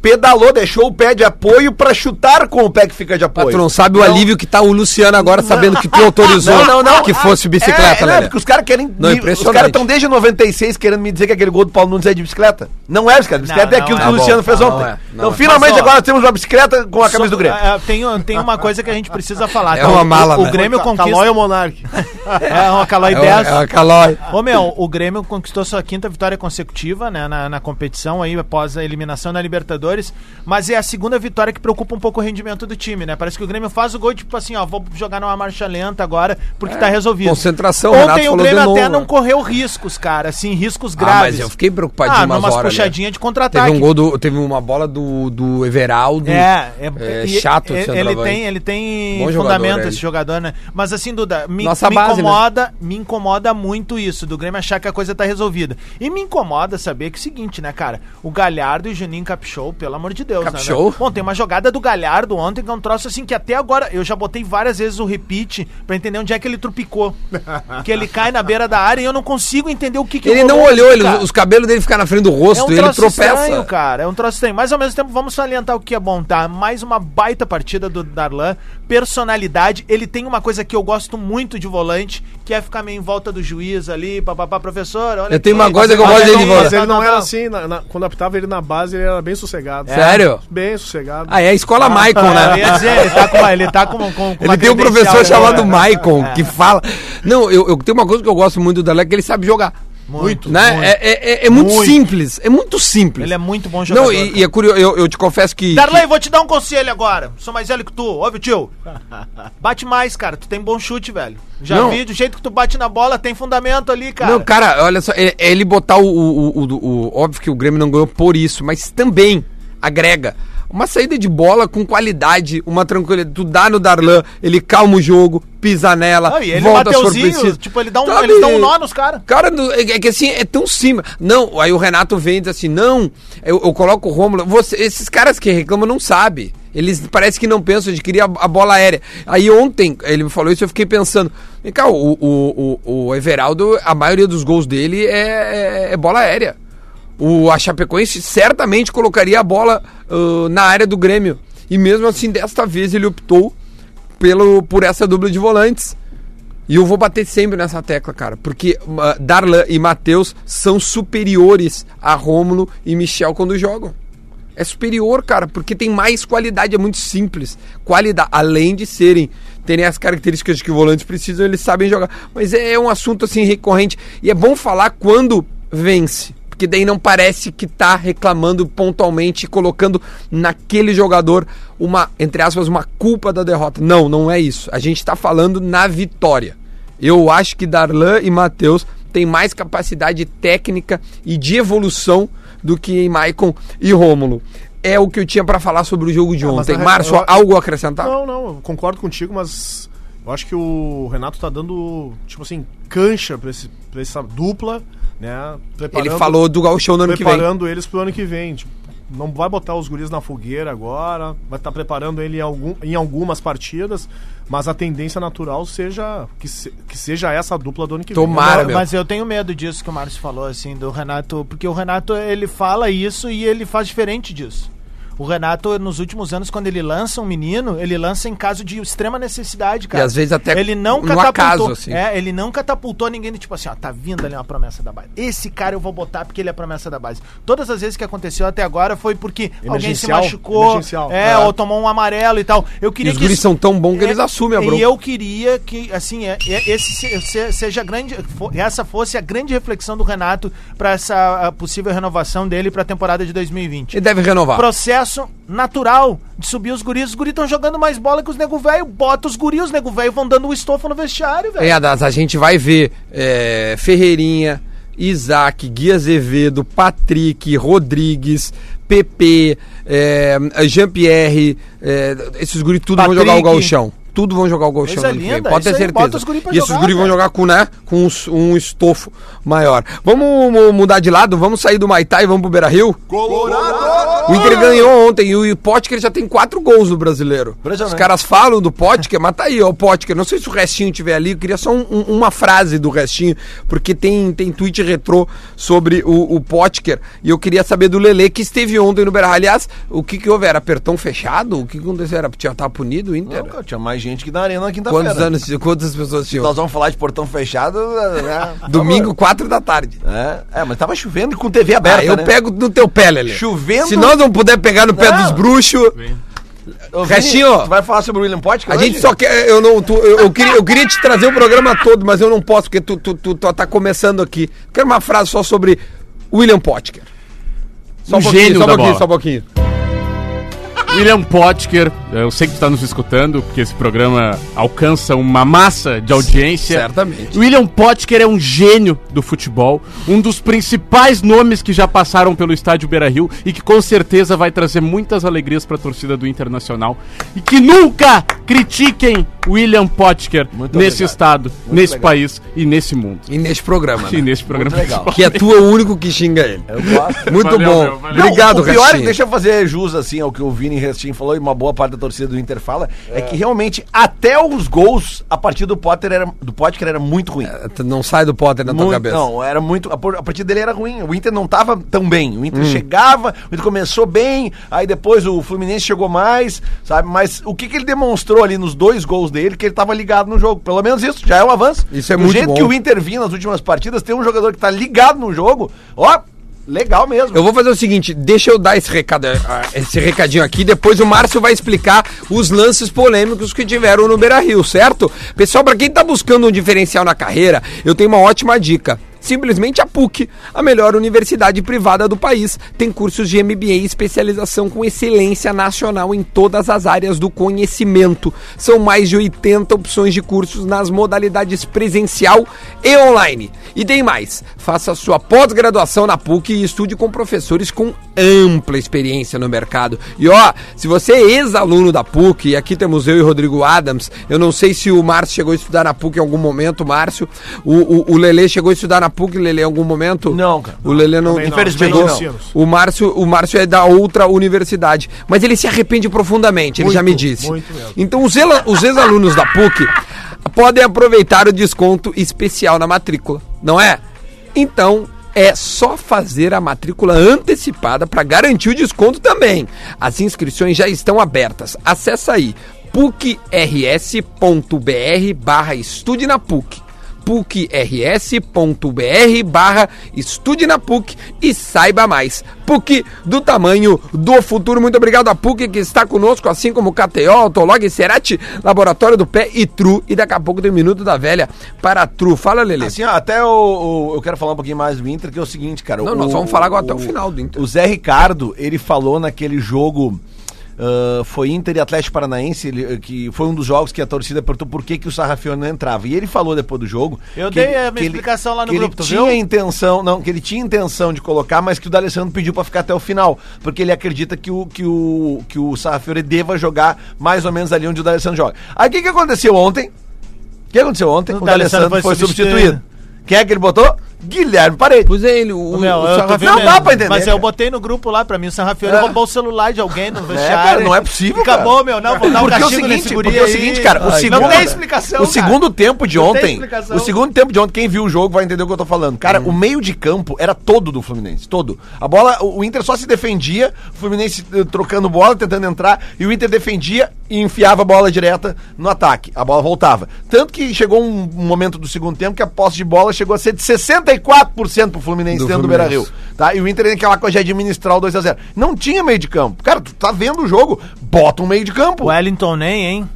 pedalou, deixou o pé de apoio pra chutar com o pé que fica de Mas apoio. tu não sabe o alívio que tá o Luciano agora, sabendo que tu autorizou Não, não, não. que fosse bicicleta, é, né? não, porque os caras querem. Não, me- os caras estão desde 96 querendo me dizer que aquele gol do Paulo Nunes é de bicicleta. Não é bicicleta. Bicicleta Não, é aquilo não que é. o Luciano Tá fez bom, ontem. não é, não então, é. finalmente, Mas, ó, agora temos uma bicicleta com a camisa Só- do Grêmio. é, tem, tem uma coisa que a gente precisa falar. É tá? uma O- mala, o, né? Grêmio Ca- conquista... Calói ou Monark? É uma Calói É, 10. o- é a Calói. Ô meu, o Grêmio conquistou sua quinta vitória consecutiva né, na, na competição aí após a eliminação na Libertadores, mas é a segunda vitória que preocupa um pouco o rendimento do time, né? Parece que o Grêmio faz o gol tipo assim, ó, vou jogar numa marcha lenta agora porque tá resolvido. concentração, o Renato Ontem o Grêmio até novo, não né? correu riscos, cara, assim, riscos Ah, graves. mas eu fiquei preocupadinho Ah, umas horas ali. puxadinhas de contra-ataque. Teve um gol do. Teve uma bola do, do Everaldo. É, é, É chato e- esse ele tem, ele tem Bom jogador, fundamento ele. esse jogador, né? Mas assim, Duda, me, Nossa me base, né? incomoda, me incomoda muito isso, do Grêmio achar que a coisa tá resolvida. E me incomoda saber que é o seguinte, né, cara? O Galhardo e o Juninho Capixou, pelo amor de Deus, Capixou? né? meu? Bom, tem uma jogada do Galhardo ontem que é um troço assim que até agora eu já botei várias vezes o repeat pra entender onde é que ele trupicou. *laughs* que ele cai na beira da área e eu não consigo entender o que que Ele não olhou, ele- os cabelos dele ficaram na frente do É rosto um e ele troço tropeça. estranho, cara. É um troço estranho. Mas ao mesmo tempo, vamos salientar o que é bom, tá? Mais uma baita partida do Darlan. Personalidade. Ele tem uma coisa que eu gosto muito de volante, que é ficar meio em volta do juiz ali, papapá, professor. Olha Eu tenho uma coisa que eu gosto dele de volante. Mas ele não tá, era tá. assim, na- na- quando apitava ele na base, ele era bem sossegado. Sério? Bem sossegado. Ah, é a escola Maicon, Eu né? ia dizer, ele tá com uma, ele tá com, com, com *laughs* Ele tem um professor né? chamado Maicon que fala. Não, eu, eu tenho uma coisa que eu gosto muito do Dalé, que ele sabe jogar. Muito, né? muito. É, é- é- é muito, Muito. simples. É muito simples. Ele é muito bom jogador. Não, e, e é curioso, eu, eu te confesso que. Darley, vou te dar um conselho agora. Sou mais velho que tu. Ouve, tio. Bate mais, cara. Tu tem bom chute, velho. Já Não. vi, do jeito que tu bate na bola, tem fundamento ali, cara. Não, cara, olha só, é, é ele botar o, o- o- o- Óbvio que o Grêmio não ganhou por isso, mas também agrega. Uma saída de bola com qualidade, uma tranquilidade. Tu dá no Darlan, ele calma o jogo, pisa nela, Ah, e ele, volta se for preciso. tipo, ele dá um, Sabe? eles dão um nó nos caras. Cara, é, é que assim, é tão cima. Não, aí o Renato vem e diz assim: não, eu, eu coloco o Rômulo. Você, esses caras que reclamam não sabem. Eles parece que não pensam de querer a, a bola aérea. Aí ontem, ele me falou isso eu fiquei pensando. Vem cá, o, o, o, o Everaldo, a maioria dos gols dele é, é- é bola aérea. O, a Chapecoense certamente colocaria a bola ah, na área do Grêmio. E mesmo assim, desta vez ele optou pelo, por essa dupla de volantes. E eu vou bater sempre nessa tecla, cara, porque uh, Darlan e Matheus são superiores a Rômulo e Michel quando jogam. É superior, cara, porque tem mais qualidade, é muito simples. Qualidade, além de serem, terem as características que volantes precisam, eles sabem jogar. Mas é um assunto assim recorrente e é bom falar quando vence, porque daí não parece que tá reclamando pontualmente, colocando naquele jogador uma, entre aspas, uma culpa da derrota. Não, não é isso. A gente tá falando na vitória. Eu acho que Darlan e Matheus têm mais capacidade técnica e de evolução do que Maicon e Rômulo. É o que eu tinha pra falar sobre o jogo de Ah, ontem. Márcio, eu- algo a acrescentar? Não, não, eu concordo contigo, mas eu acho que o Renato tá dando, tipo assim, cancha pra, esse, pra essa dupla, né? Ele falou do Gauchão no ano que vem. preparando eles pro ano que vem. Tipo, não vai botar os guris na fogueira agora, vai estar preparando ele em, algum, em algumas partidas, mas a tendência natural seja que, se- que seja essa dupla do ano que Tomara, vem. Mas eu tenho medo disso que o Márcio falou, assim, do Renato, porque o Renato, ele fala isso e ele faz diferente disso. O Renato, nos últimos anos, quando ele lança um menino, ele lança em caso de extrema necessidade, cara. E às vezes até ele não no catapultou. acaso, assim. É, ele não catapultou ninguém do tipo assim, ó, tá vindo ali uma promessa da base. Esse cara eu vou botar porque ele é a promessa da base. Todas as vezes que aconteceu até agora foi porque alguém se machucou, é, É. ou tomou um amarelo e tal. Eu E queria os que guris isso- são tão bons que eles assumem a bronca. e eu queria que, assim, é, é- esse se- se- seja grande, essa fosse a grande reflexão do Renato para essa possível renovação dele para a temporada de 2020. Ele deve renovar. Processo natural de subir os guris. Os guris estão jogando mais bola que os nego velho. Bota os guris, os nego velho vão dando o estofo no vestiário, velho. É, a gente vai ver é, Ferreirinha, Isaac, Gui Azevedo, Patrick, Rodrigues, PP, é, Jean-Pierre, é, esses guris tudo vão Patrick. jogar o gauchão. Tudo vão jogar o gol Coisa chão ano que vem. linda, Pode ter certeza. e esses jogar, guri vão jogar com, né, com um estofo maior. Vamos mu- mudar de lado, vamos sair do Maitá e vamos pro Beira Rio? O Inter ganhou ontem e o Potker já tem quatro gols no brasileiro. Os caras falam do Potker, mas tá aí, ó, o Potker. Não sei se o restinho tiver ali, eu queria só um- um- uma frase do restinho, porque tem, tem tweet retrô sobre o, o Potker. E eu queria saber do Lele que esteve ontem no Beira Rio. Aliás, o que que houve? Era apertão fechado? O que que aconteceu? Era, tinha, tava punido o Inter? Não, cara, tinha mais gente que na arena na quinta-feira. Quantos anos, quantas pessoas tinham? Nós vamos falar de portão fechado, né? *laughs* Domingo, quatro da tarde. É, é, mas tava chovendo e com TV aberta, Ah, eu né? pego no teu pé, Lele. Chovendo. Se nós não puder pegar no pé Não. dos bruxos, Ô, Vini, Restinho. Tu vai falar sobre o William Potker a hoje? gente só quer. Eu, não, tu- eu, eu queria, eu queria te trazer o programa todo, mas eu não posso, porque tu, tu, tu, tu tá começando aqui. Quero uma frase só sobre William Potker. Só Um gênio só um pouquinho, bola. só um pouquinho. William Potker, eu sei que tu está nos escutando, porque esse programa alcança uma massa de audiência. Certamente. William Potker é um gênio do futebol, um dos principais nomes que já passaram pelo estádio Beira-Rio e que com certeza vai trazer muitas alegrias para a torcida do Internacional. E que nunca critiquem William Potker Muito nesse obrigado. estado, nesse legal. país e nesse mundo. E neste programa. E né? nesse programa legal. Que é *laughs* tu é o único que xinga ele. Eu gosto. Muito Valeu, bom. meu, valeu. Obrigado, o pior, é Restinho. deixa eu fazer jus assim ao que o Vini Restin falou e uma boa parte da torcida do Inter fala, é, que realmente até os gols a partir do Potter era do Potker era muito ruim. Tu Não sai do Potter na tua Muito- cabeça. Não, era muito. A, a partir dele era ruim. O Inter não tava tão bem. O Hum. Inter chegava, o Inter começou bem, aí depois o Fluminense chegou mais, sabe? Mas o que, que ele demonstrou ali nos dois gols dele, que ele tava ligado no jogo. Pelo menos isso, já é um avanço. Isso é Do muito jeito bom. que o Inter vinha nas últimas partidas, tem um jogador que tá ligado no jogo, ó, legal mesmo. Eu vou fazer o seguinte, deixa eu dar esse recado, ah, esse recadinho aqui, depois o Márcio vai explicar os lances polêmicos que tiveram no Beira-Rio, certo? Pessoal, pra quem tá buscando um diferencial na carreira, eu tenho uma ótima dica. Simplesmente a PUC, a melhor universidade privada do país, tem cursos de MBA e especialização com excelência nacional em todas as áreas do conhecimento. São mais de 80 opções de cursos nas modalidades presencial e online. E tem mais, faça sua pós-graduação na PUC e estude com professores com ampla experiência no mercado. E ó, se você é ex-aluno da PUC, e aqui temos eu e Rodrigo Adams, eu não sei se o Márcio chegou a estudar na PUC em algum momento, Márcio, o, o, o Lelê chegou a estudar na PUC, Lelê, em algum momento? Não, cara. O Lelê não, não, Infelizmente não. o Márcio, o Márcio é da outra universidade, mas ele se arrepende profundamente, ele Muito, já me disse. muito mesmo. Então os ex-alunos da PUC podem aproveitar o desconto especial na matrícula, não é? Então é só fazer a matrícula antecipada para garantir o desconto também. As inscrições já estão abertas. Acesse aí pucrs.br barra estude na PUC pucrs.br barra estude na PUC e saiba mais. PUC do tamanho do futuro. Muito obrigado a PUC que está conosco, assim como KTO, Autolog, Cerati, Laboratório do Pé e Tru. E daqui a pouco tem um Minuto da Velha para Tru. Fala, Lele. Assim, ó, até o, o- Eu quero falar um pouquinho mais do Inter, que é o seguinte, cara. Não, o- nós vamos falar agora até o final do Inter. O Zé Ricardo, ele falou naquele jogo. Ah, foi Inter e Atlético Paranaense, ele, que foi um dos jogos que a torcida perguntou por que, que o Sarrafione não entrava. E ele falou depois do jogo. Eu que dei ele- a minha que ele- explicação lá no que grupo, ele tinha viu? intenção, não, que ele tinha intenção de colocar, mas que o D'Alessandro pediu pra ficar até o final, porque ele acredita que o que o que o Sarrafiore deva jogar mais ou menos ali onde o D'Alessandro joga. Aí o que, que aconteceu ontem? O que aconteceu ontem? O O D'Alessandro D'Alessandro foi, foi substituído. substituído. Quem é que ele botou? Guilherme Paredes. Pois é, ele, o, meu, o Não dá mesmo. pra entender, Mas eu cara. botei no grupo lá pra mim, o Sarrafiore É. roubou o celular de alguém no vestiário. cara, não é possível, Acabou, cara. meu, não, vou dar um Porque é o castigo nesse seguinte, guri porque é o seguinte, cara, o Ai, segundo, Não tem explicação, o segundo tempo de Não tem ontem, explicação. o segundo tempo de ontem, quem viu o jogo vai entender o que eu tô falando. Cara, o meio de campo era todo do Fluminense, todo. A bola, o Inter só se defendia, o Fluminense eh, trocando bola, tentando entrar, e o Inter defendia e enfiava a bola direta no ataque. A bola voltava. Tanto que chegou um momento do segundo tempo que a posse de bola chegou a ser de 64% pro Fluminense Do dentro do Fluminense. Beira-Rio. Tá? E o Inter tem aquela coisa de administrar o 2x0. Não tinha meio de campo. Cara, tu tá vendo o jogo, bota um meio de campo. O Wellington nem, hein?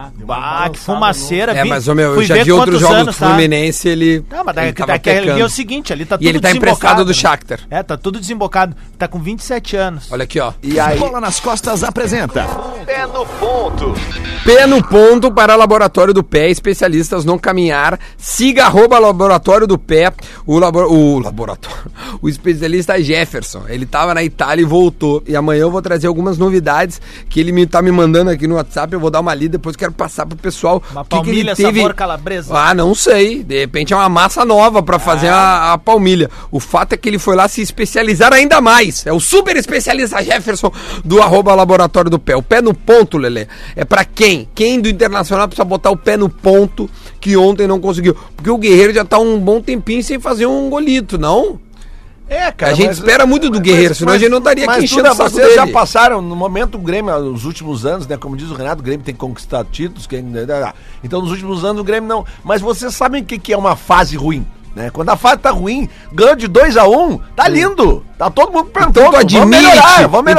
Ah, deu uma Bah, que fumaceira. É, vi- mas, meu, eu já vi outros jogos anos, do tá? Fluminense, ele. Não, mas daí, ele tava daqui ali é o seguinte, ali tá E tudo ele tá emprestado do né? Shakhtar. É, tá tudo desembocado. Tá com 27 anos. Olha aqui, ó. E aí, Bola nas costas apresenta. Pé no ponto. Pé no ponto para Laboratório do Pé, especialistas no caminhar. Siga arroba Laboratório do Pé, o, labo, o laboratório, *laughs* o especialista Jefferson. Ele estava na Itália e voltou. E amanhã eu vou trazer algumas novidades que ele me tá me mandando aqui no WhatsApp. Eu vou dar uma lida, depois quero passar pro pessoal. Uma que que palmilha sabor calabresa. Ah, não sei. De repente é uma massa nova pra fazer a, a palmilha. O fato é que ele foi lá se especializar ainda mais. É o super especialista Jefferson do arroba Laboratório do Pé. O pé no ponto, Lelê. É pra quem? Quem do Internacional precisa botar o pé no ponto que ontem não conseguiu? Porque o Guerreiro já tá um bom tempinho sem fazer um golito, não? É, A gente espera muito do Guerreiro, senão a gente não estaria aqui mas enchendo tudo- o saco vocês já dele. passaram, no momento, o Grêmio, nos últimos anos, né? Como diz o Renato, o Grêmio tem conquistado títulos. Que, então, nos últimos anos, o Grêmio não. Mas vocês sabem o que, que é uma fase ruim? Né? Quando a fase tá ruim, ganhou de 2 a 1 um, tá lindo. Tá todo mundo perguntando. Então tu admite, vamos melhorar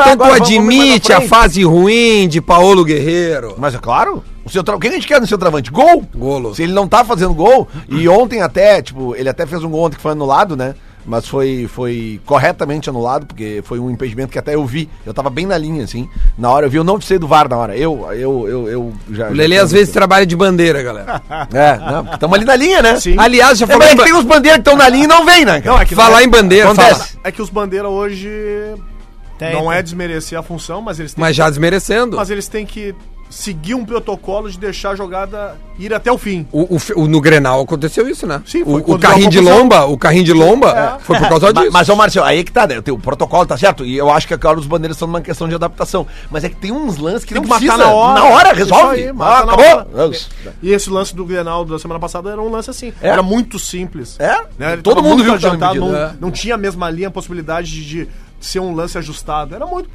então tu agora, vamos- vamos mais admite a fase ruim de Paulo Guerreiro. Mas é claro. O, seu tra... o que a gente quer no seu travante? Gol! Golo. Se ele não tá fazendo gol, e ontem até, tipo, ele até fez um gol ontem que foi anulado, né? Mas foi, foi corretamente anulado, porque foi um impedimento que até eu vi. Eu tava bem na linha, assim. Na hora eu vi, eu não sei do VAR na hora. Eu, eu, eu, eu já. O Lelê já às vezes trabalha de bandeira, galera. *laughs* É, não, estamos ali na linha, né? Sim. Aliás, já É, falou mas em é que ba- tem uns bandeiras que estão na linha e não vem, né? Não, é que falar em bandeira, Acontece. fala. É que os bandeiras hoje Tem, não tem. é desmerecer a função, mas eles têm Mas já desmerecendo. mas eles têm que seguir um protocolo de deixar a jogada ir até o fim. O, o, o- no Grenal aconteceu isso, né? Sim, o, foi o quando carrinho de a lomba, o carrinho de lomba foi por causa *laughs* disso. Mas, ô Marcelo, aí é que tá, né? O protocolo tá certo. E eu acho que agora os bandeiras estão numa questão de adaptação. Mas é que tem uns lances que Tem não que matar precisa. na hora. Na hora, resolve. aí, mata ah, na acabou. hora. E esse lance do Grenal da semana passada era um lance assim. É? Era muito simples. É? Né? Todo mundo viu adiantado, não, É. não tinha a mesma linha, a possibilidade de, de ser um lance ajustado. Era muito.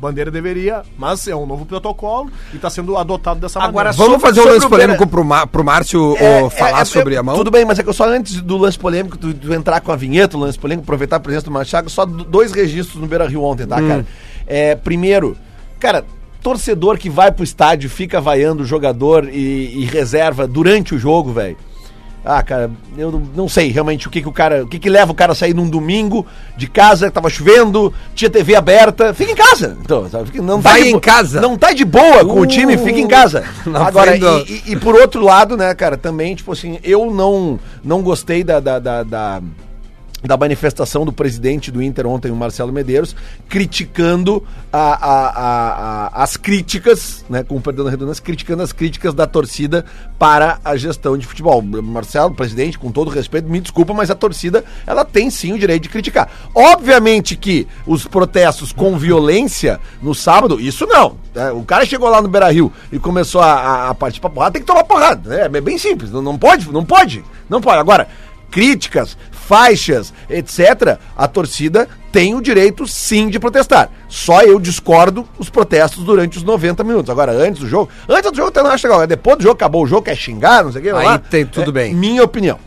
Bandeira deveria, mas é um novo protocolo e está sendo adotado dessa Agora, maneira. Vamos fazer um lance o polêmico pro, Mar, pro Márcio É, ô, falar é, é, sobre a mão? Tudo bem, mas é que eu só antes do lance polêmico, tu, tu entrar com a vinheta, o lance polêmico, aproveitar a presença do Machado, só do- dois registros no Beira Rio ontem, tá, cara? É, primeiro, cara, torcedor que vai pro estádio, fica vaiando o jogador e, e reserva durante o jogo, velho. Ah, cara, eu não, sei realmente o que, que o cara. O que, que leva o cara a sair num domingo de casa, tava chovendo, tinha TV aberta. Fica em casa. Então, sabe? Não Vai de em casa. Não tá de boa com o Uh, time, fica em casa. *laughs* Agora, e, e- e por outro lado, né, cara, também, tipo assim, eu não, não gostei da, da, da, da, da manifestação do presidente do Inter ontem, o Marcelo Medeiros, criticando a, a- a- as críticas, né, com perdão da redundância, criticando as críticas da torcida para a gestão de futebol. Marcelo, presidente, com todo respeito, me desculpa, mas a torcida, ela tem sim o direito de criticar. Obviamente que os protestos com violência no sábado, isso não. né? O cara chegou lá no Beira-Rio e começou a, a, a partir pra porrada, tem que tomar porrada. né? É bem simples, não, não pode, não pode, não pode. Agora, críticas, faixas, etc., a torcida tem o direito sim de protestar. Só eu discordo os protestos durante os 90 minutos. Agora, antes do jogo, antes do jogo até não acho legal. Depois do jogo, acabou o jogo, quer xingar, não sei o que. Aí lá. tem tudo É bem. Minha opinião.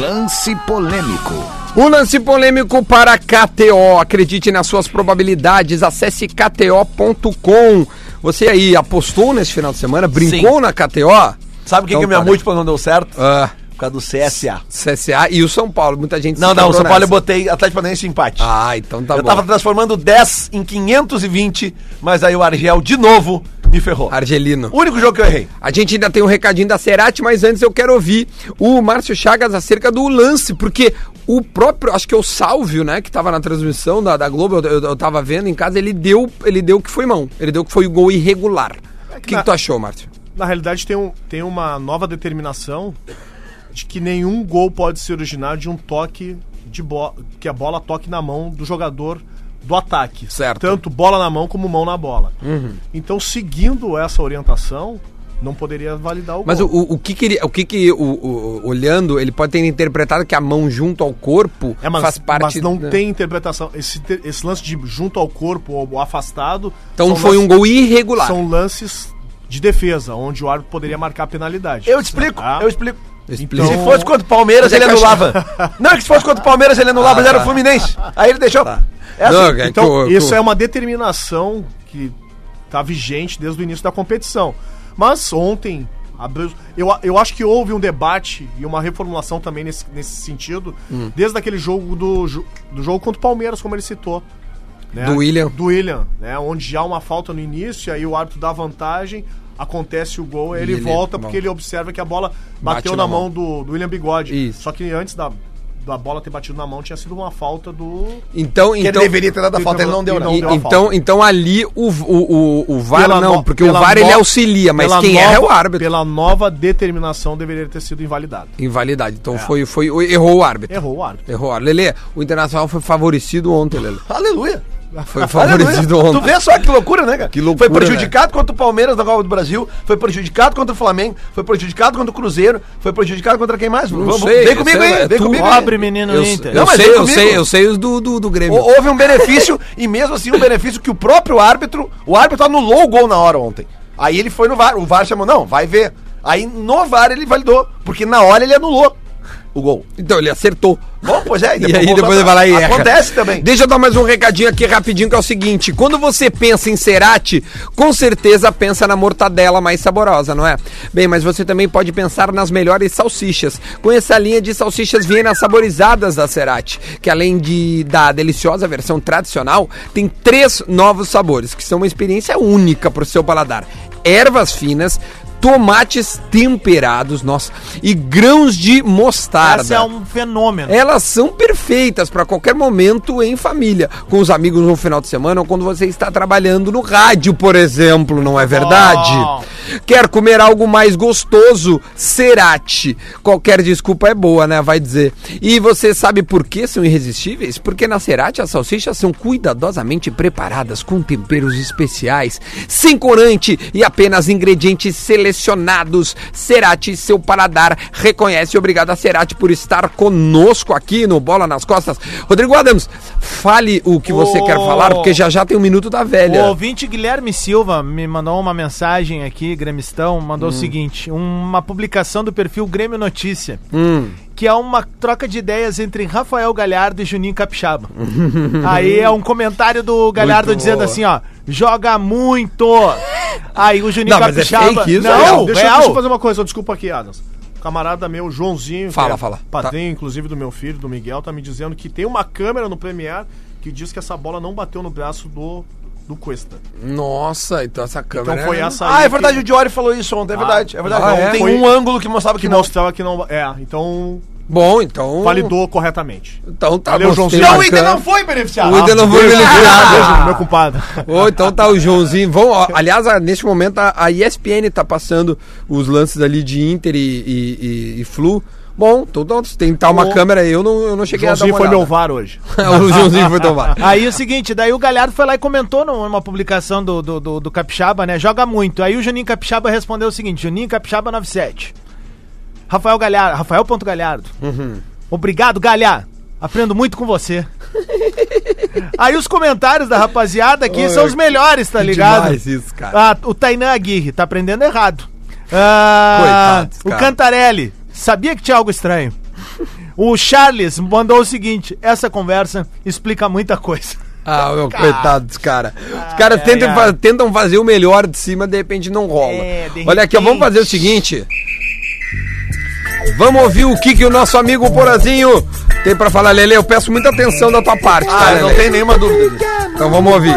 Lance polêmico. O lance polêmico para KTO. Acredite nas suas probabilidades. Acesse kto.com. Você aí apostou nesse final de semana? Brincou na KTO? Sabe o que, Então que a minha tá, múltipla não deu certo? Ah, causa do CSA. CSA e o São Paulo. Muita gente se Não, não, o São Paulo eu botei Atlético Paranaense empate. Ah, então tá eu bom. tava transformando 10 em 520, mas aí o Argel de novo me ferrou. Argelino. O único jogo que eu errei. A gente ainda tem um recadinho da Cerati, mas antes eu quero ouvir o Márcio Chagas acerca do lance, porque o próprio, acho que é o Sálvio, né, que tava na transmissão da, da Globo, eu, eu, eu tava vendo em casa, ele deu, ele deu que foi mão, ele deu que foi gol irregular. O que, que na- tu achou, Márcio? Na realidade, tem, um, tem uma nova determinação de que nenhum gol pode se originar de um toque de bola, que a bola toque na mão do jogador do ataque. Certo. Tanto bola na mão como mão na bola. Uhum. Então, seguindo essa orientação, não poderia validar o Mas o, gol. o, o que que ele, o que que, o, o- olhando, ele pode ter interpretado que a mão junto ao corpo É, mas, faz parte... mas não né? tem interpretação. Esse, esse lance de junto ao corpo ou afastado. Então foi um lances- gol irregular. São lances de defesa, onde o árbitro poderia marcar a penalidade. Eu te explico, Ah. eu explico. Explica. Se fosse contra o Palmeiras, é ele anulava. *laughs* Não, é que se fosse contra o Palmeiras, ele anulava, Ah, mas era tá. o Fluminense. Aí ele deixou. É assim. Não, Então, isso é uma determinação que está vigente desde o início da competição. Mas ontem, eu, eu acho que houve um debate e uma reformulação também nesse, nesse sentido, Hum. desde aquele jogo do, do jogo contra o Palmeiras, como ele citou. né? Do William. Do William, né? Onde há uma falta no início, aí o árbitro dá vantagem, acontece o gol, ele, ele- volta porque ele observa que a bola Bate bateu na na, mão. mão, do, do William Bigode. Isso. Só que antes da, da bola ter batido na mão, tinha sido uma falta do. Então, Que ele então, deveria ter dado a falta, ele não deu, Ele não. não e- deu então, falta. então ali o, o, o, o VAR Pela não, no- porque o VAR ele no- auxilia, mas quem erra é o nova- árbitro. Pela nova determinação, deveria ter sido invalidado. Invalidade. Então foi, foi, errou o árbitro. Errou o árbitro. Errou. Lele, o Internacional foi favorecido ontem, Lele. Aleluia. Foi *laughs* favorecido Aleluia. Tu ontem. vê só que loucura, né, cara? Que loucura, Foi prejudicado contra o Palmeiras na Copa do Brasil, foi prejudicado contra o Flamengo, foi prejudicado contra o Cruzeiro, foi prejudicado contra quem mais? Não Vamos- sei, Vem comigo sei, aí, é vem tu, comigo. Pobre menino Eu, Inter. eu Não, sei, eu sei, eu sei os do, do, do Grêmio. Hou- Houve um benefício, e mesmo assim um *laughs* benefício que o próprio árbitro, o árbitro anulou o gol na hora ontem. Aí ele foi no VAR, o VAR chamou, não, vai ver. Aí no VAR ele validou, porque na hora ele anulou o gol. Então, ele acertou. Bom, pois é, E *laughs* aí voltou depois ele vai lá e erra. Acontece também. Deixa eu dar mais um recadinho aqui rapidinho, que é o seguinte. Quando você pensa em cerati, com certeza pensa na mortadela mais saborosa, não é? Bem, mas você também pode pensar nas melhores salsichas. Conheça a linha de salsichas Viena saborizadas da Cerati, que além de da deliciosa versão tradicional, tem três novos sabores, que são uma experiência única para o seu paladar. Ervas finas, tomates temperados, nossa, e grãos de mostarda. Esse é um fenômeno. Elas são perfeitas para qualquer momento em família, com os amigos no final de semana ou quando você está trabalhando no rádio, por exemplo, não é verdade? Bom. Quer comer algo mais gostoso? Cerati. Qualquer desculpa é boa, né? Vai dizer. E você sabe por que são irresistíveis? Porque na Cerati as salsichas são cuidadosamente preparadas com temperos especiais, sem corante e apenas ingredientes selecionados. Cerati, seu paladar reconhece. Obrigado a Cerati por estar conosco aqui no Bola nas Costas. Rodrigo Adams, fale o que você Ô. quer falar, porque já já tem um minuto da O velha. ouvinte Guilherme Silva me mandou uma mensagem aqui, gremistão, mandou Hum. o seguinte, uma publicação do perfil Grêmio Notícia, Hum. Que é uma troca de ideias entre Rafael Galhardo e Juninho Capixaba. *laughs* Aí é um comentário do Galhardo Muito dizendo boa. assim, ó, joga muito. Aí o Juninho Não, mas é Capixaba... fake isso, Não, real. deixa, real. deixa eu fazer uma coisa, desculpa aqui, Adams. Camarada meu, Joãozinho, Fala, é fala. padrinho, inclusive, do meu filho, do Miguel, tá me dizendo que tem uma câmera no Premiere que diz que essa bola não bateu no braço do, do Cuesta. Nossa, então essa câmera. Então foi é- essa Ah, é verdade, que, o Diori falou isso ontem, é verdade. É verdade. Ah, é? Tem Foi- um ângulo que mostrava que, que não. mostrava que não. É, então Bom, então. validou corretamente. Então tá Valeu, bom. Joãozinho. Não, uma o Inter não foi beneficiado. O Inter não foi Beijo, beneficiado. beijo, meu compadre. *laughs* Ô, então tá o Joãozinho. Vão, ó, aliás, a- neste momento a, a ESPN tá passando os lances ali de Inter e, e, e- e Flu. Bom, então então, tem tá uma O- câmera aí, eu não, eu não cheguei Joãozinho a foi dar meu uma VAR hoje. olhada. *laughs* o Joãozinho foi tomar. *laughs* Aí o seguinte, daí o Galhardo foi lá e comentou numa publicação do, do, do, do Capixaba, né? Joga muito. Aí o Juninho Capixaba respondeu o seguinte: Juninho Capixaba 97. Rafael Galhardo, Rafael.galhardo. Uhum. Obrigado, Galha. Aprendo muito com você. *laughs* Aí os comentários da rapaziada aqui são os melhores, tá ligado? Isso, cara. Ah, o Tainan Aguirre tá aprendendo errado. Ah, Coitados, o cara. Cantarelli sabia que tinha algo estranho. O Charles mandou o seguinte: essa conversa explica muita coisa. Ah, *laughs* meu coitado dos caras. Os caras tentam, fa- tentam fazer o melhor de cima, de repente não rola. É, de Olha aqui, ó, vamos fazer o seguinte. Vamos ouvir o que, que o nosso amigo Porazinho tem pra falar, Lele. Eu peço muita atenção da tua parte, tá, Ah, não tem nenhuma dúvida disso. Então vamos ouvir.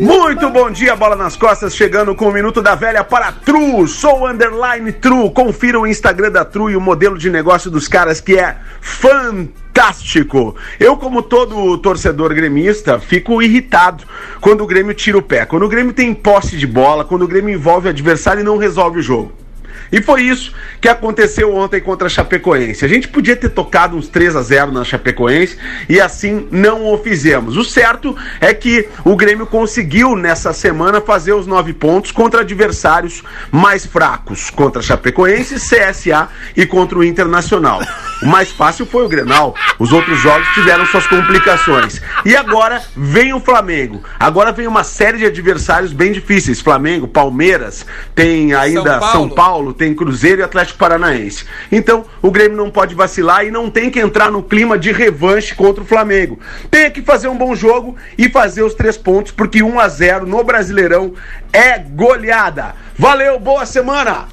Muito bom dia, bola nas costas, chegando com o minuto da velha para True. Sou o underline True. Confira o Instagram da True e o modelo de negócio dos caras que é fantástico. Eu, como todo torcedor gremista, fico irritado quando o Grêmio tira o pé, quando o Grêmio tem posse de bola, quando o Grêmio envolve o adversário e não resolve o jogo. E foi isso que aconteceu ontem contra a Chapecoense. A gente podia ter tocado uns 3 a 0 na Chapecoense e assim não o fizemos. O certo é que o Grêmio conseguiu nessa semana fazer os nove pontos contra adversários mais fracos, contra a Chapecoense, CSA e contra o Internacional. O mais fácil foi o Grenal. Os outros jogos tiveram suas complicações. E agora vem o Flamengo. Agora vem uma série de adversários bem difíceis. Flamengo, Palmeiras, tem ainda São Paulo. São Paulo, tem Cruzeiro e Atlético Paranaense. Então, o Grêmio não pode vacilar e não tem que entrar no clima de revanche contra o Flamengo. Tem que fazer um bom jogo e fazer os três pontos, porque 1 a 0 no Brasileirão é goleada. Valeu, boa semana!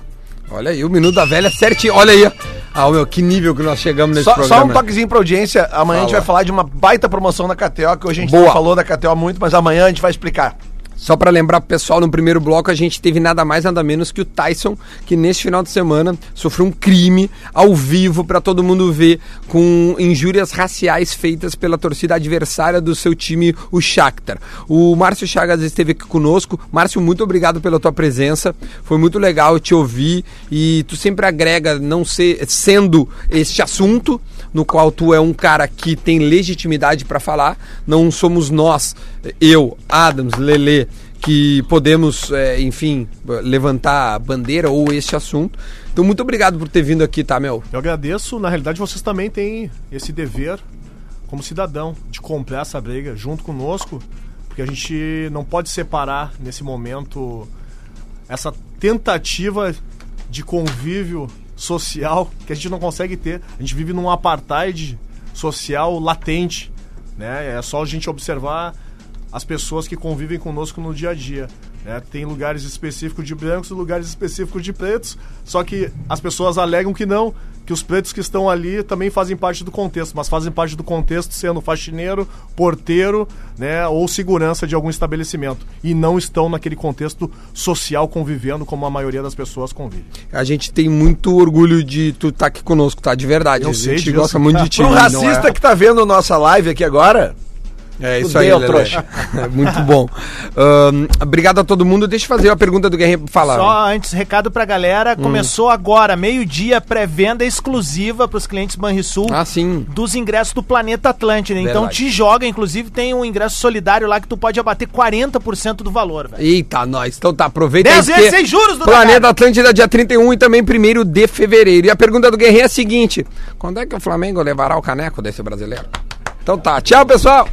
Olha aí, o Minuto da Velha certinho. Olha aí, ó. Ah, meu, que nível que nós chegamos nesse Só, programa. só um toquezinho pra audiência. Amanhã a gente Fala. vai falar de uma baita promoção da KTO, que hoje a gente Boa. não falou da KTO muito, mas amanhã a gente vai explicar. Só pra lembrar pro pessoal, no primeiro bloco a gente teve nada mais nada menos que o Tyson, que nesse final de semana sofreu um crime ao vivo pra todo mundo ver com injúrias raciais feitas pela torcida adversária do seu time, o Shakhtar. O Márcio Chagas esteve aqui conosco. Márcio, muito obrigado pela tua presença. Foi muito legal te ouvir e tu sempre agrega não ser sendo este assunto no qual tu é um cara que tem legitimidade pra falar. Não somos nós, eu, Adams, Lele, que podemos, é, enfim, levantar a bandeira ou este assunto. Então, muito obrigado por ter vindo aqui, tá, Mel? Eu agradeço. Na realidade, vocês também têm esse dever, como cidadão, de comprar essa briga junto conosco, porque a gente não pode separar nesse momento essa tentativa de convívio social que a gente não consegue ter. A gente vive num apartheid social latente, né? É só a gente observar as pessoas que convivem conosco no dia a dia. Né? Tem lugares específicos de brancos e lugares específicos de pretos, só que as pessoas alegam que não, que os pretos que estão ali também fazem parte do contexto, mas fazem parte do contexto sendo faxineiro, porteiro, né, ou segurança de algum estabelecimento, e não estão naquele contexto social convivendo como a maioria das pessoas convive. A gente tem muito orgulho de tu estar aqui conosco, tá? De verdade. Eu a sei gente disso. gosta muito de ti. *laughs* Pro não racista é? que tá vendo nossa live aqui agora, É isso Fudeu, aí, Lelê. trouxa. *laughs* É muito bom. Ahn, obrigado a todo mundo. Deixa eu fazer a pergunta do Guerreiro falar. Só antes, recado pra galera, começou agora, meio-dia, pré-venda exclusiva pros clientes Banrisul Ah, sim. dos ingressos do Planeta Atlântida. Então Verdade. te joga, inclusive tem um ingresso solidário lá que tu pode abater 40% do valor, velho. Eita, nós. Então tá, aproveita Dez vezes sem juros, Duda Planeta Garbi. Atlântida, dia 31 e também 1 de fevereiro. E a pergunta do Guerreiro é a seguinte: quando é que o Flamengo levará o caneco desse brasileiro? Então tá, tchau, pessoal!